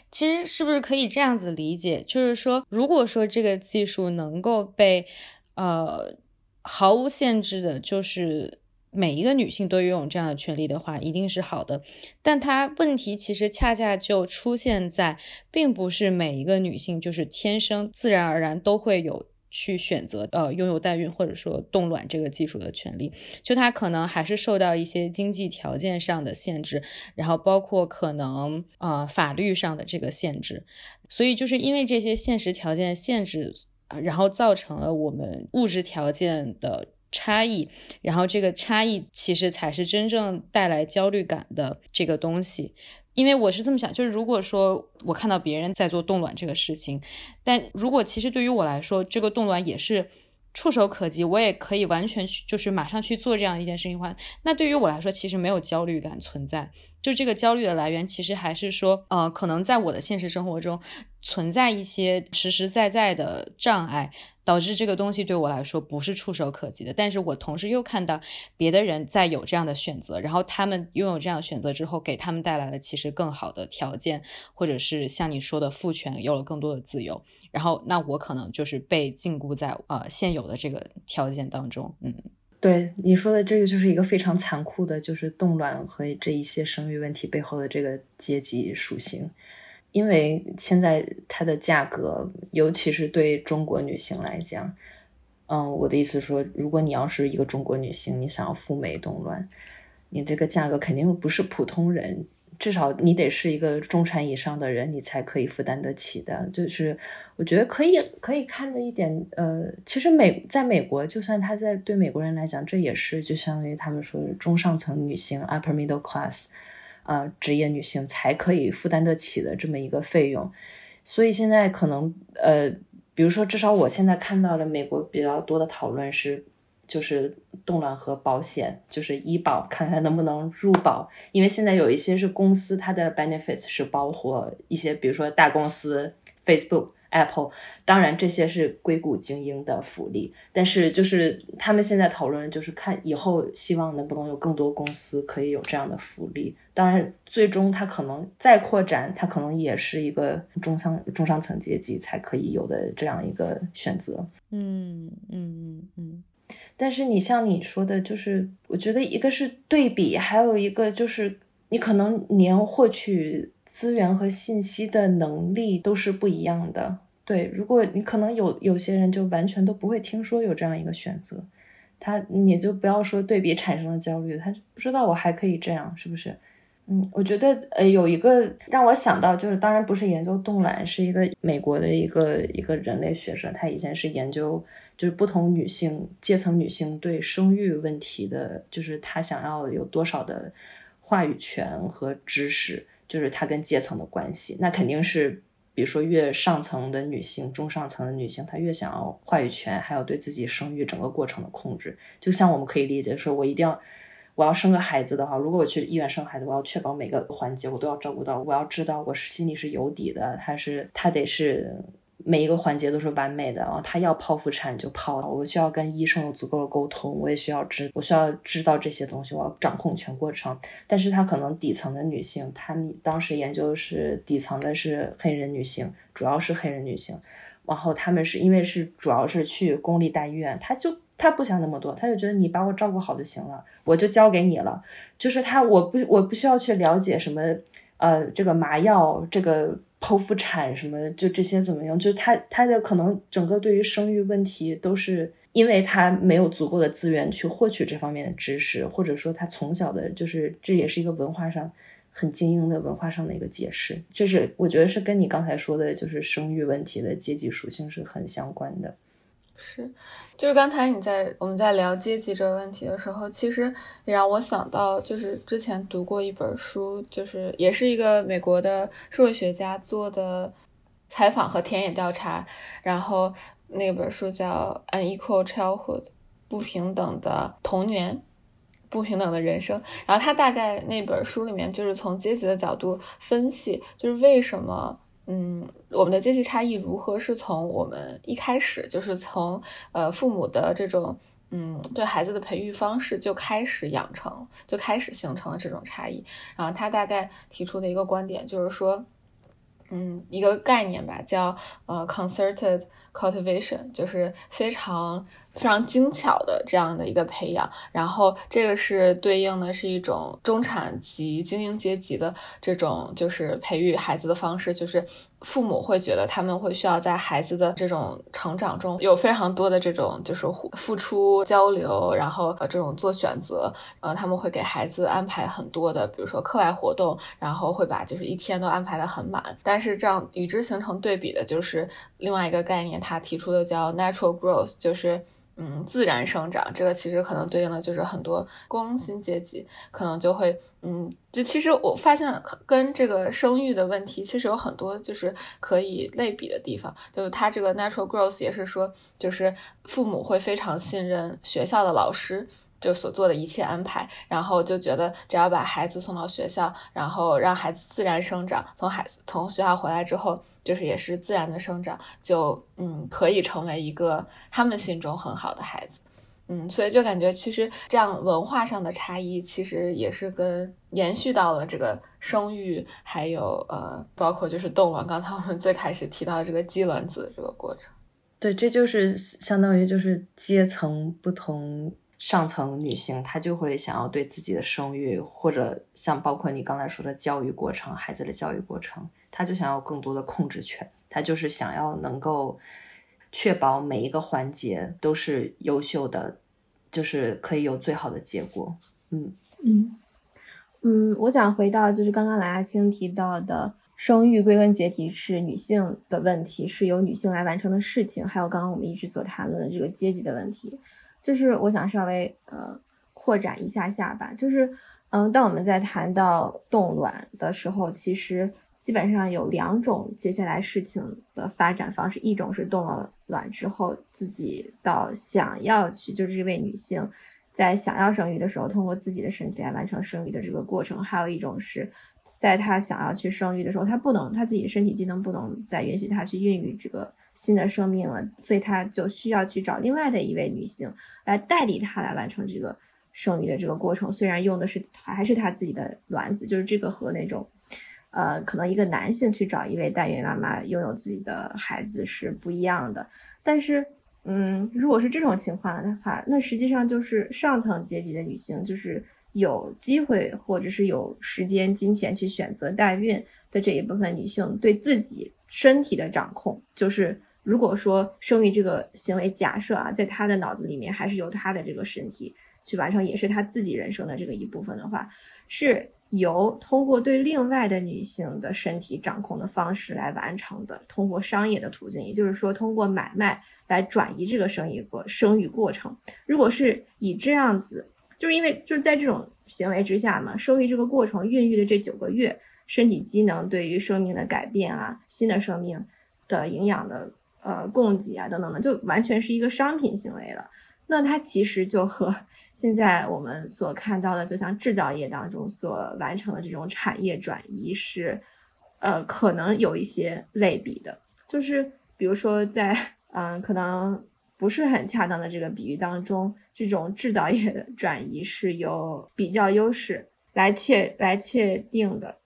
其实是不是可以这样子理解？就是说，如果说这个技术能够被呃毫无限制的，就是。每一个女性都拥有这样的权利的话，一定是好的。但它问题其实恰恰就出现在，并不是每一个女性就是天生自然而然都会有去选择呃拥有代孕或者说冻卵这个技术的权利。就她可能还是受到一些经济条件上的限制，然后包括可能呃法律上的这个限制。所以就是因为这些现实条件限制，然后造成了我们物质条件的。差异，然后这个差异其实才是真正带来焦虑感的这个东西。因为我是这么想，就是如果说我看到别人在做冻卵这个事情，但如果其实对于我来说，这个冻卵也是触手可及，我也可以完全去就是马上去做这样一件事情的话，那对于我来说其实没有焦虑感存在。就这个焦虑的来源，其实还是说，呃，可能在我的现实生活中存在一些实实在在的障碍。导致这个东西对我来说不是触手可及的，但是我同时又看到别的人在有这样的选择，然后他们拥有这样的选择之后，给他们带来了其实更好的条件，或者是像你说的父权有了更多的自由，然后那我可能就是被禁锢在呃现有的这个条件当中。嗯，对你说的这个就是一个非常残酷的，就是冻卵和这一些生育问题背后的这个阶级属性。因为现在它的价格，尤其是对中国女性来讲，嗯，我的意思说，如果你要是一个中国女性，你想要赴美动乱，你这个价格肯定不是普通人，至少你得是一个中产以上的人，你才可以负担得起的。就是我觉得可以可以看的一点，呃，其实美在美国，就算他在对美国人来讲，这也是就相当于他们说中上层女性 （upper middle class）。啊，职业女性才可以负担得起的这么一个费用，所以现在可能呃，比如说，至少我现在看到的美国比较多的讨论是，就是冻卵和保险，就是医保，看看能不能入保，因为现在有一些是公司，它的 benefits 是包括一些，比如说大公司 Facebook。Apple，当然这些是硅谷精英的福利，但是就是他们现在讨论，就是看以后希望能不能有更多公司可以有这样的福利。当然，最终它可能再扩展，它可能也是一个中上中上层阶级才可以有的这样一个选择。嗯嗯嗯嗯。但是你像你说的，就是我觉得一个是对比，还有一个就是你可能年获取。资源和信息的能力都是不一样的。对，如果你可能有有些人就完全都不会听说有这样一个选择，他你就不要说对比产生了焦虑，他不知道我还可以这样，是不是？嗯，我觉得呃有一个让我想到就是，当然不是研究冻卵，是一个美国的一个一个人类学者，他以前是研究就是不同女性阶层女性对生育问题的，就是他想要有多少的话语权和知识。就是它跟阶层的关系，那肯定是，比如说越上层的女性、中上层的女性，她越想要话语权，还有对自己生育整个过程的控制。就像我们可以理解说，我一定要，我要生个孩子的话，如果我去医院生孩子，我要确保每个环节我都要照顾到，我要知道我心里是有底的，还是他得是。每一个环节都是完美的啊！他要剖腹产就剖，我需要跟医生有足够的沟通，我也需要知，我需要知道这些东西，我要掌控全过程。但是他可能底层的女性，他们当时研究是底层的是黑人女性，主要是黑人女性，然后他们是因为是主要是去公立大医院，他就他不想那么多，他就觉得你把我照顾好就行了，我就交给你了，就是他我不我不需要去了解什么。呃，这个麻药，这个剖腹产什么，就这些怎么样？就是他他的可能整个对于生育问题都是因为他没有足够的资源去获取这方面的知识，或者说他从小的就是这也是一个文化上很精英的文化上的一个解释。这是我觉得是跟你刚才说的，就是生育问题的阶级属性是很相关的。是。就是刚才你在我们在聊阶级这个问题的时候，其实也让我想到，就是之前读过一本书，就是也是一个美国的社会学家做的采访和田野调查，然后那本书叫《Unequal Childhood》，不平等的童年，不平等的人生。然后他大概那本书里面就是从阶级的角度分析，就是为什么。嗯，我们的阶级差异如何是从我们一开始就是从呃父母的这种嗯对孩子的培育方式就开始养成，就开始形成了这种差异。然后他大概提出的一个观点就是说，嗯，一个概念吧，叫呃 concerted cultivation，就是非常。非常精巧的这样的一个培养，然后这个是对应的是一种中产级精英阶级的这种就是培育孩子的方式，就是父母会觉得他们会需要在孩子的这种成长中有非常多的这种就是付出交流，然后呃这种做选择，呃他们会给孩子安排很多的，比如说课外活动，然后会把就是一天都安排的很满。但是这样与之形成对比的就是另外一个概念，他提出的叫 natural growth，就是。嗯，自然生长这个其实可能对应的就是很多工薪阶级，可能就会，嗯，就其实我发现跟这个生育的问题其实有很多就是可以类比的地方，就是他这个 natural growth 也是说，就是父母会非常信任学校的老师。就所做的一切安排，然后就觉得只要把孩子送到学校，然后让孩子自然生长，从孩子从学校回来之后，就是也是自然的生长，就嗯可以成为一个他们心中很好的孩子，嗯，所以就感觉其实这样文化上的差异，其实也是跟延续到了这个生育，还有呃包括就是冻卵，刚才我们最开始提到这个鸡卵子这个过程，对，这就是相当于就是阶层不同。上层女性，她就会想要对自己的生育，或者像包括你刚才说的教育过程，孩子的教育过程，她就想要更多的控制权。她就是想要能够确保每一个环节都是优秀的，就是可以有最好的结果。嗯嗯嗯，我想回到就是刚刚蓝亚青提到的，生育归根结底是女性的问题，是由女性来完成的事情，还有刚刚我们一直所谈论的这个阶级的问题。就是我想稍微呃扩展一下下吧，就是嗯，当我们在谈到冻卵的时候，其实基本上有两种接下来事情的发展方式，一种是冻了卵之后自己到想要去，就是这位女性在想要生育的时候，通过自己的身体来完成生育的这个过程；还有一种是在她想要去生育的时候，她不能，她自己身体机能不能再允许她去孕育这个。新的生命了，所以他就需要去找另外的一位女性来代替他来完成这个生育的这个过程。虽然用的是还是他自己的卵子，就是这个和那种，呃，可能一个男性去找一位代孕妈妈拥有自己的孩子是不一样的。但是，嗯，如果是这种情况的话，那实际上就是上层阶级的女性就是有机会或者是有时间、金钱去选择代孕的这一部分女性，对自己身体的掌控就是。如果说生育这个行为，假设啊，在他的脑子里面还是由他的这个身体去完成，也是他自己人生的这个一部分的话，是由通过对另外的女性的身体掌控的方式来完成的，通过商业的途径，也就是说通过买卖来转移这个生育过生育过程。如果是以这样子，就是因为就是在这种行为之下嘛，生育这个过程孕育的这九个月，身体机能对于生命的改变啊，新的生命的营养的。呃，供给啊，等等的，就完全是一个商品行为了。那它其实就和 现在我们所看到的，就像制造业当中所完成的这种产业转移是，呃，可能有一些类比的。就是比如说，在嗯，可能不是很恰当的这个比喻当中，这种制造业的转移是有比较优势来确来确定的。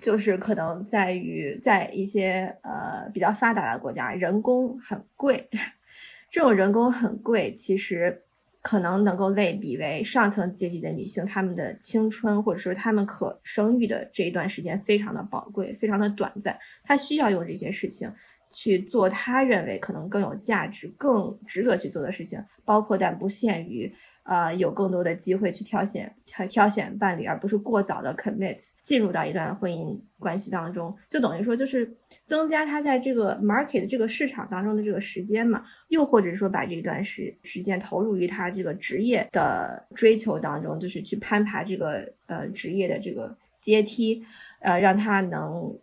就是可能在于在一些呃比较发达的国家，人工很贵。这种人工很贵，其实可能能够类比为上层阶级的女性，她们的青春或者说她们可生育的这一段时间非常的宝贵，非常的短暂，她需要用这些事情去做他认为可能更有价值、更值得去做的事情，包括但不限于。呃，有更多的机会去挑选挑挑选伴侣，而不是过早的 commit 进入到一段婚姻关系当中，就等于说就是增加他在这个 market 这个市场当中的这个时间嘛，又或者说把这段时时间投入于他这个职业的追求当中，就是去攀爬这个呃职业的这个阶梯，呃，让他能。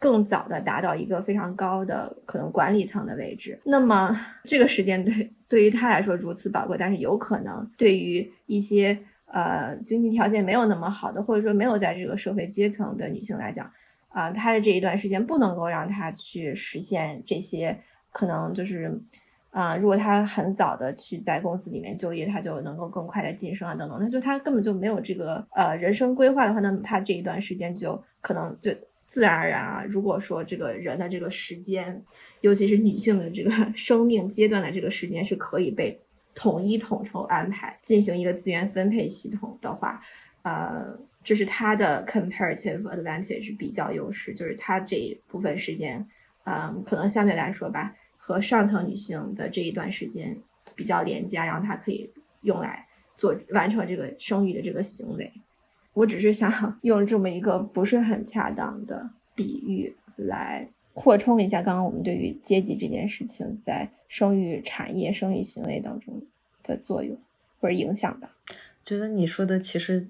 更早的达到一个非常高的可能管理层的位置，那么这个时间对对于他来说如此宝贵，但是有可能对于一些呃经济条件没有那么好的，或者说没有在这个社会阶层的女性来讲，啊，她的这一段时间不能够让她去实现这些，可能就是啊，如果她很早的去在公司里面就业，她就能够更快的晋升啊等等，那就她根本就没有这个呃人生规划的话，那么她这一段时间就可能就。自然而然啊，如果说这个人的这个时间，尤其是女性的这个 生命阶段的这个时间是可以被统一统筹安排，进行一个资源分配系统的话，呃，这是他的 comparative advantage 比较优势，就是他这一部分时间，嗯，可能相对来说吧，和上层女性的这一段时间比较廉价，然后他可以用来做完成这个生育的这个行为。我只是想 用这么一个不是很恰当的比喻来扩充一下刚刚我们对于阶级这件事情在生育产业、生育行为当中的作用或者影响吧。觉得你说的其实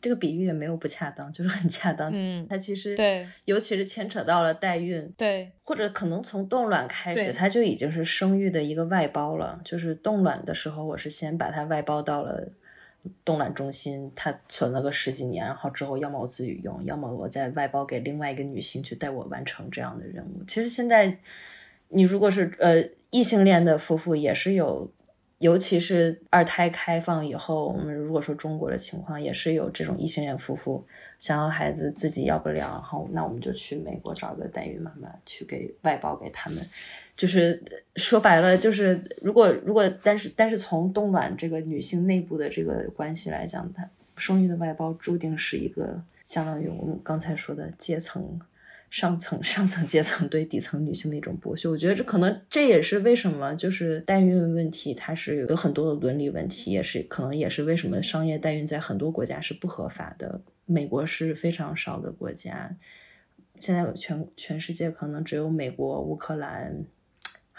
这个比喻也没有不恰当，就是很恰当。嗯，它其实对，尤其是牵扯到了代孕，对，或者可能从冻卵开始，它就已经是生育的一个外包了。就是冻卵的时候，我是先把它外包到了。冻卵中心，他存了个十几年，然后之后要么我自己用，要么我再外包给另外一个女性去带我完成这样的任务。其实现在，你如果是呃异性恋的夫妇，也是有，尤其是二胎开放以后，我们如果说中国的情况，也是有这种异性恋夫妇想要孩子自己要不了，然后那我们就去美国找个代孕妈妈去给外包给他们。就是说白了，就是如果如果，但是但是从冻卵这个女性内部的这个关系来讲，它生育的外包注定是一个相当于我们刚才说的阶层上层上层阶层对底层女性的一种剥削。我觉得这可能这也是为什么就是代孕问题它是有很多的伦理问题，也是可能也是为什么商业代孕在很多国家是不合法的。美国是非常少的国家，现在全全世界可能只有美国、乌克兰。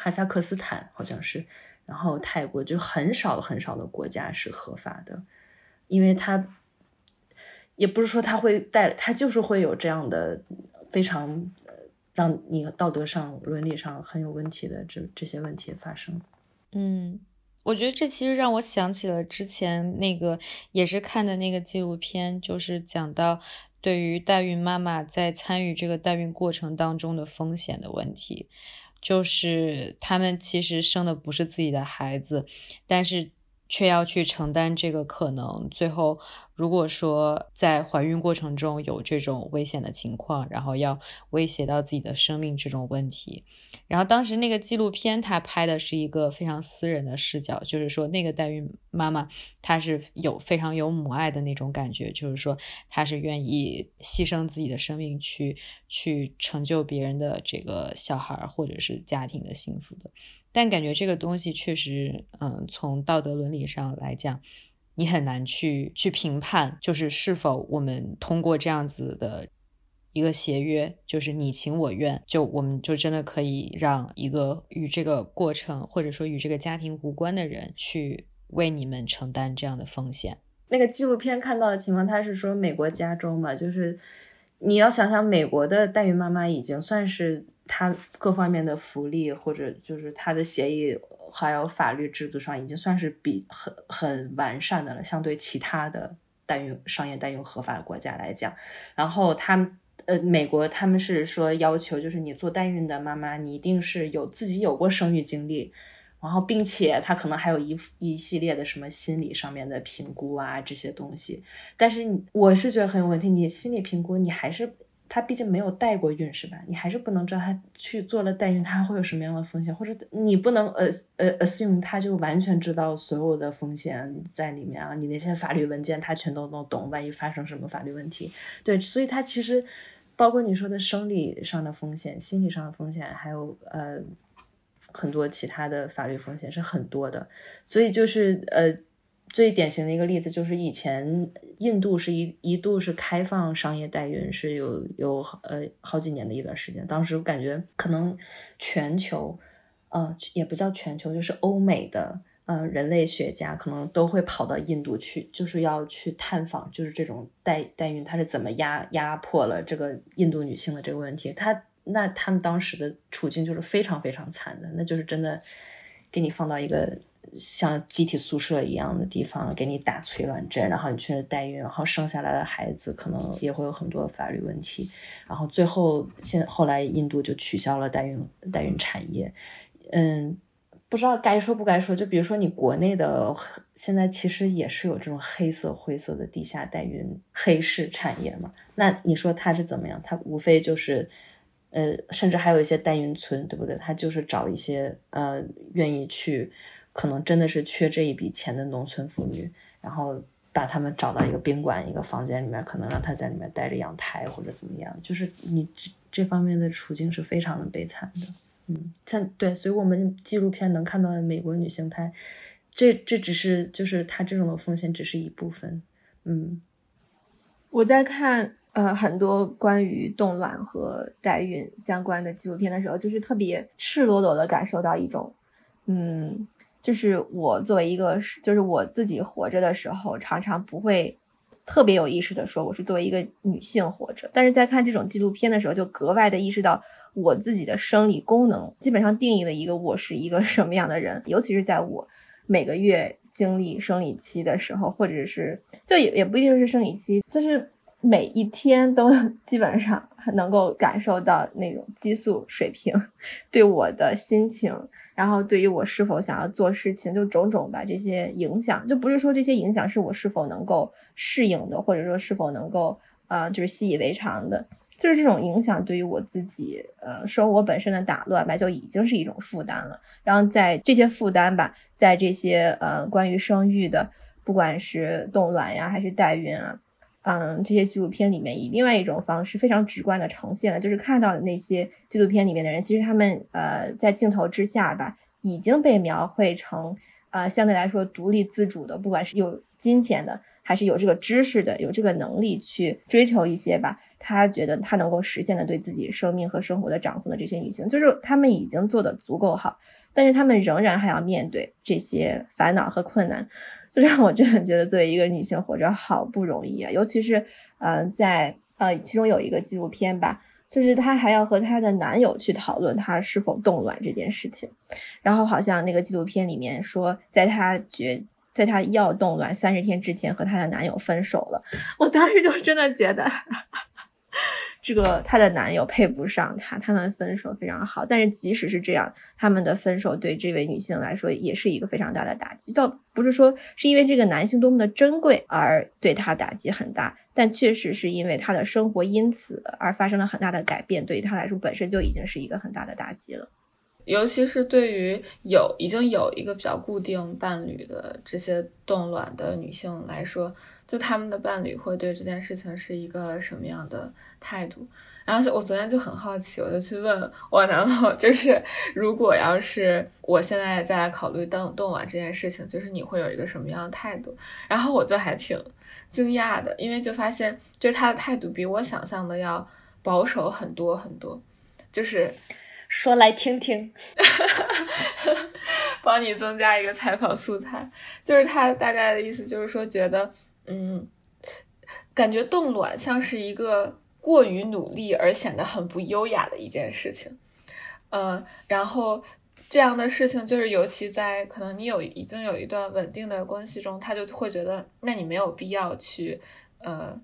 哈萨克斯坦好像是，然后泰国就很少很少的国家是合法的，因为它也不是说它会带，它就是会有这样的非常让你道德上、伦理上很有问题的这这些问题发生。嗯，我觉得这其实让我想起了之前那个也是看的那个纪录片，就是讲到对于代孕妈妈在参与这个代孕过程当中的风险的问题。就是他们其实生的不是自己的孩子，但是却要去承担这个可能，最后。如果说在怀孕过程中有这种危险的情况，然后要威胁到自己的生命这种问题，然后当时那个纪录片它拍的是一个非常私人的视角，就是说那个代孕妈妈她是有非常有母爱的那种感觉，就是说她是愿意牺牲自己的生命去去成就别人的这个小孩或者是家庭的幸福的，但感觉这个东西确实，嗯，从道德伦理上来讲。你很难去去评判，就是是否我们通过这样子的一个协约，就是你情我愿，就我们就真的可以让一个与这个过程或者说与这个家庭无关的人去为你们承担这样的风险。那个纪录片看到的情况，他是说美国加州嘛，就是你要想想，美国的代孕妈妈已经算是他各方面的福利或者就是他的协议。还有法律制度上已经算是比很很完善的了，相对其他的代孕商业代孕合法的国家来讲。然后他们呃，美国他们是说要求，就是你做代孕的妈妈，你一定是有自己有过生育经历，然后并且他可能还有一一系列的什么心理上面的评估啊这些东西。但是我是觉得很有问题，你心理评估你还是他毕竟没有代过孕，是吧？你还是不能知道他去做了代孕，他会有什么样的风险，或者你不能呃呃 assume 他就完全知道所有的风险在里面啊。你那些法律文件他全都能懂，万一发生什么法律问题，对，所以他其实包括你说的生理上的风险、心理上的风险，还有呃很多其他的法律风险是很多的，所以就是呃。最典型的一个例子就是以前印度是一一度是开放商业代孕，是有有呃好几年的一段时间。当时我感觉可能全球，呃也不叫全球，就是欧美的呃人类学家可能都会跑到印度去，就是要去探访，就是这种代代孕它是怎么压压迫了这个印度女性的这个问题。他那他们当时的处境就是非常非常惨的，那就是真的给你放到一个。像集体宿舍一样的地方给你打催卵针，然后你去那代孕，然后生下来的孩子可能也会有很多法律问题，然后最后现后来印度就取消了代孕代孕产业，嗯，不知道该说不该说，就比如说你国内的现在其实也是有这种黑色灰色的地下代孕黑市产业嘛，那你说它是怎么样？它无非就是呃，甚至还有一些代孕村，对不对？他就是找一些呃愿意去。可能真的是缺这一笔钱的农村妇女，然后把他们找到一个宾馆、一个房间里面，可能让他在里面待着养胎或者怎么样，就是你这这方面的处境是非常的悲惨的。嗯，像对，所以我们纪录片能看到的美国女性，她这这只是就是她这种的风险只是一部分。嗯，我在看呃很多关于冻卵和代孕相关的纪录片的时候，就是特别赤裸裸的感受到一种嗯。就是我作为一个，就是我自己活着的时候，常常不会特别有意识的说我是作为一个女性活着，但是在看这种纪录片的时候，就格外的意识到我自己的生理功能基本上定义了一个我是一个什么样的人，尤其是在我每个月经历生理期的时候，或者是就也也不一定是生理期，就是每一天都 基本上能够感受到那种激素水平对我的心情。然后对于我是否想要做事情，就种种吧这些影响，就不是说这些影响是我是否能够适应的，或者说是否能够啊就是习以为常的，就是这种影响对于我自己呃生活本身的打乱吧，就已经是一种负担了。然后在这些负担吧，在这些呃关于生育的，不管是冻卵呀还是代孕啊。嗯，这些纪录片里面以另外一种方式非常直观的呈现了，就是看到的那些纪录片里面的人，其实他们呃在镜头之下吧，已经被描绘成呃相对来说独立自主的，不管是有金钱的，还是有这个知识的，有这个能力去追求一些吧，他觉得他能够实现的对自己生命和生活的掌控的这些女性，就是他们已经做的足够好，但是他们仍然还要面对这些烦恼和困难。就让我真的觉得，作为一个女性活着好不容易啊！尤其是，嗯，在呃，其中有一个纪录片吧，就是她还要和她的男友去讨论她是否冻卵这件事情。然后好像那个纪录片里面说，在她决，在她要冻卵三十天之前和她的男友分手了。我当时就真的觉得。这个她的男友配不上她，他们分手非常好。但是即使是这样，他们的分手对这位女性来说也是一个非常大的打击。倒不是说是因为这个男性多么的珍贵而对她打击很大，但确实是因为她的生活因此而发生了很大的改变，对于她来说本身就已经是一个很大的打击了。尤其是对于有已经有一个比较固定伴侣的这些冻卵的女性来说。就他们的伴侣会对这件事情是一个什么样的态度？然后我昨天就很好奇，我就去问我男朋友，就是如果要是我现在再来考虑冻冻卵这件事情，就是你会有一个什么样的态度？然后我就还挺惊讶的，因为就发现就是他的态度比我想象的要保守很多很多。就是说来听听，帮你增加一个采访素材。就是他大概的意思就是说觉得。嗯，感觉冻卵像是一个过于努力而显得很不优雅的一件事情。嗯，然后这样的事情就是，尤其在可能你有已经有一段稳定的关系中，他就会觉得，那你没有必要去，呃。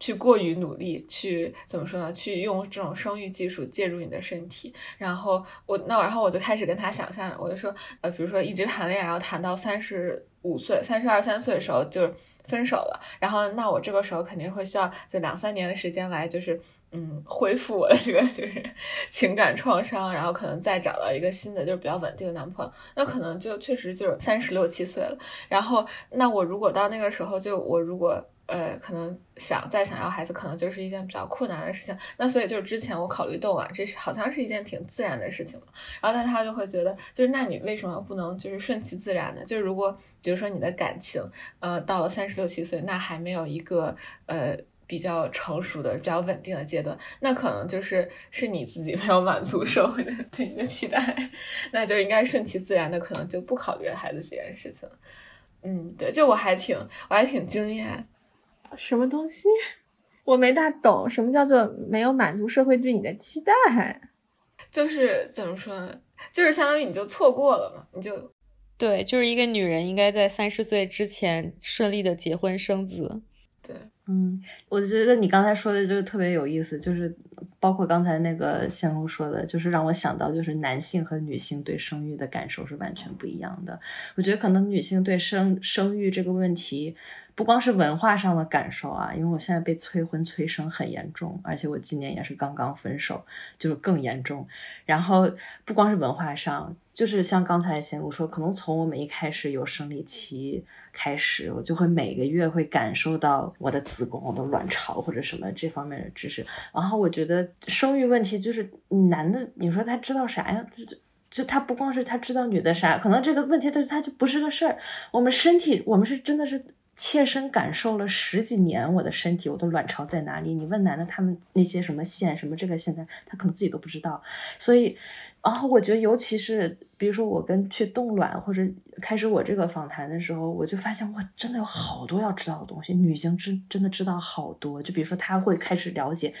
去过于努力，去怎么说呢？去用这种生育技术介入你的身体，然后我那然后我就开始跟他想象，我就说，呃，比如说一直谈恋爱，然后谈到三十五岁、三十二三岁的时候，就是分手了，然后那我这个时候肯定会需要就两三年的时间来就是嗯恢复我的这个 就是情感创伤，然后可能再找到一个新的就是比较稳定的男朋友，那可能就确实就是三十六七岁了，然后那我如果到那个时候就我如果。呃，可能想再想要孩子，可能就是一件比较困难的事情。那所以就是之前我考虑冻卵，这是好像是一件挺自然的事情。然后但他就会觉得，就是那你为什么不能就是顺其自然呢？就是如果比如说你的感情，呃，到了三十六七岁，那还没有一个呃比较成熟的、比较稳定的阶段，那可能就是是你自己没有满足社会的对你的期待，那就应该顺其自然的，可能就不考虑孩子这件事情。嗯，对，就我还挺我还挺惊讶。什么东西？我没大懂，什么叫做没有满足社会对你的期待？就是怎么说呢？就是相当于你就错过了嘛，你就对，就是一个女人应该在三十岁之前顺利的结婚生子。对，嗯，我觉得你刚才说的就是特别有意思，就是包括刚才那个线路说的，就是让我想到，就是男性和女性对生育的感受是完全不一样的。我觉得可能女性对生生育这个问题。不光是文化上的感受啊，因为我现在被催婚催生很严重，而且我今年也是刚刚分手，就是更严重。然后不光是文化上，就是像刚才贤如说，可能从我们一开始有生理期开始，我就会每个月会感受到我的子宫、我的卵巢或者什么这方面的知识。然后我觉得生育问题就是男的，你说他知道啥呀？就就他不光是他知道女的啥，可能这个问题对他就不是个事儿。我们身体，我们是真的是。切身感受了十几年我的身体，我的卵巢在哪里？你问男的，他们那些什么线什么这个现在他可能自己都不知道。所以，然后我觉得，尤其是比如说我跟去冻卵或者开始我这个访谈的时候，我就发现哇，真的有好多要知道的东西。女性真真的知道好多，就比如说她会开始了解。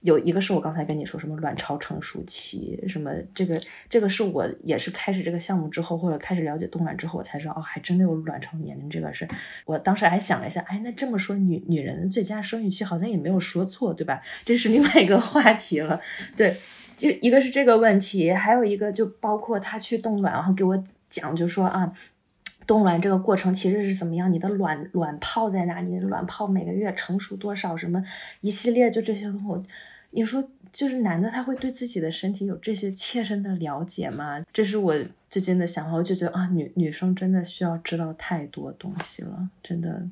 有一个是我刚才跟你说什么卵巢成熟期，什么这个这个是我也是开始这个项目之后，或者开始了解冻卵之后，我才知道哦，还真的有卵巢年龄这个事。我当时还想了一下，哎，那这么说女女人的最佳生育期好像也没有说错，对吧？这是另外一个话题了。对，就一个是这个问题，还有一个就包括他去冻卵，然后给我讲，就说啊，冻卵这个过程其实是怎么样？你的卵卵泡在哪里？卵泡每个月成熟多少？什么一系列就这些东西。你说，就是男的他会对自己的身体有这些切身的了解吗？这是我最近的想法，我就觉得啊，女女生真的需要知道太多东西了，真的。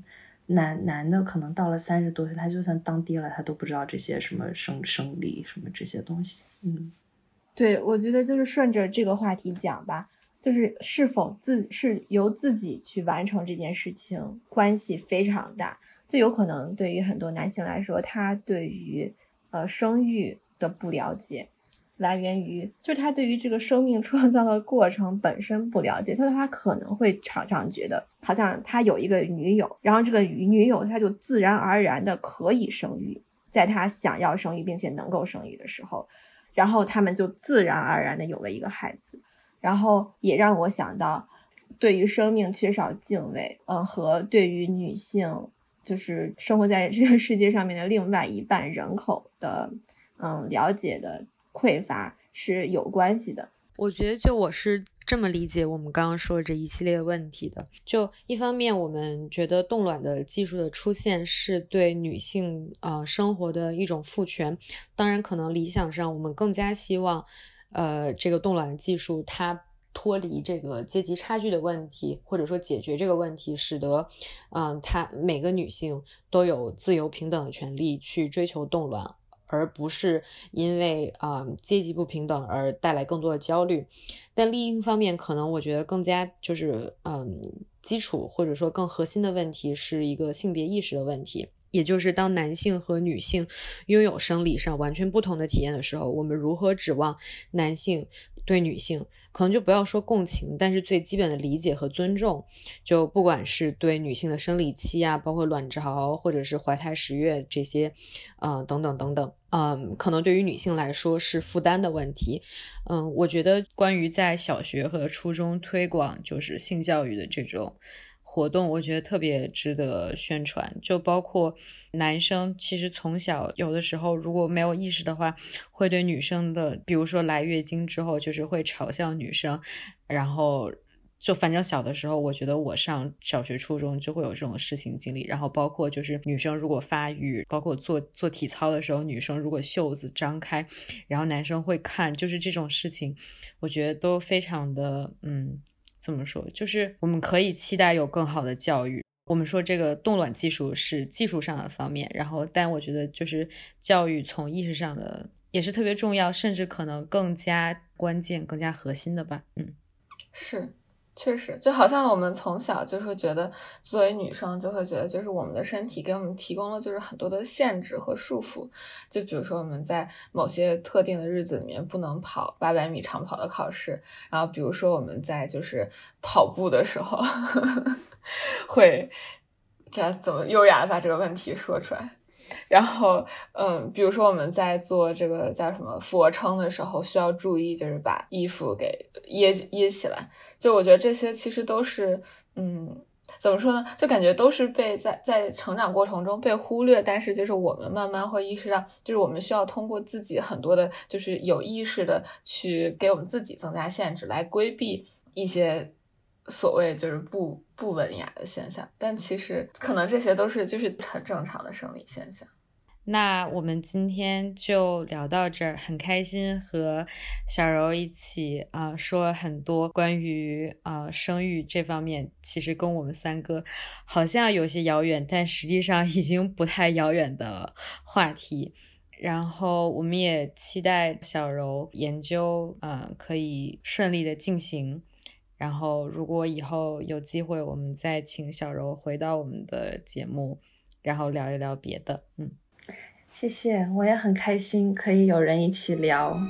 男男的可能到了三十多岁，他就算当爹了，他都不知道这些什么生生理什么这些东西。嗯，对，我觉得就是顺着这个话题讲吧，就是是否自是由自己去完成这件事情，关系非常大。就有可能对于很多男性来说，他对于呃，生育的不了解，来源于就是他对于这个生命创造的过程本身不了解，所以他可能会常常觉得，好像他有一个女友，然后这个女友他就自然而然的可以生育，在他想要生育并且能够生育的时候，然后他们就自然而然的有了一个孩子，然后也让我想到，对于生命缺少敬畏，嗯，和对于女性。就是生活在这个世界上面的另外一半人口的，嗯，了解的匮乏是有关系的。我觉得，就我是这么理解我们刚刚说这一系列问题的。就一方面，我们觉得冻卵的技术的出现是对女性呃生活的一种赋权。当然，可能理想上我们更加希望，呃，这个冻卵技术它。脱离这个阶级差距的问题，或者说解决这个问题，使得，嗯，她每个女性都有自由平等的权利去追求动乱，而不是因为啊阶级不平等而带来更多的焦虑。但另一方面，可能我觉得更加就是嗯基础或者说更核心的问题是一个性别意识的问题，也就是当男性和女性拥有生理上完全不同的体验的时候，我们如何指望男性对女性？可能就不要说共情，但是最基本的理解和尊重，就不管是对女性的生理期啊，包括卵巢或者是怀胎十月这些，呃，等等等等，嗯，可能对于女性来说是负担的问题。嗯，我觉得关于在小学和初中推广就是性教育的这种。活动我觉得特别值得宣传，就包括男生，其实从小有的时候如果没有意识的话，会对女生的，比如说来月经之后，就是会嘲笑女生，然后就反正小的时候，我觉得我上小学、初中就会有这种事情经历。然后包括就是女生如果发育，包括做做体操的时候，女生如果袖子张开，然后男生会看，就是这种事情，我觉得都非常的嗯，怎么说？就是我们可以期待有更好的教育。我们说这个冻卵技术是技术上的方面，然后但我觉得就是教育从意识上的也是特别重要，甚至可能更加关键、更加核心的吧。嗯，是。确实，就好像我们从小就会觉得，作为女生就会觉得，就是我们的身体给我们提供了就是很多的限制和束缚。就比如说我们在某些特定的日子里面不能跑八百米长跑的考试，然后比如说我们在就是跑步的时候呵 呵会这怎么优雅的把这个问题说出来。然后，嗯，比如说我们在做这个叫什么俯卧撑的时候，需要注意就是把衣服给掖掖起来。就我觉得这些其实都是，嗯，怎么说呢？就感觉都是被在在成长过程中被忽略，但是就是我们慢慢会意识到，就是我们需要通过自己很多的，就是有意识的去给我们自己增加限制，来规避一些所谓就是不不文雅的现象。但其实可能这些都是就是很正常的生理现象。那我们今天就聊到这儿，很开心和小柔一起啊说很多关于啊生育这方面，其实跟我们三个好像有些遥远，但实际上已经不太遥远的话题。然后我们也期待小柔研究啊可以顺利的进行。然后如果以后有机会，我们再请小柔回到我们的节目，然后聊一聊别的。嗯。谢谢，我也很开心可以有人一起聊。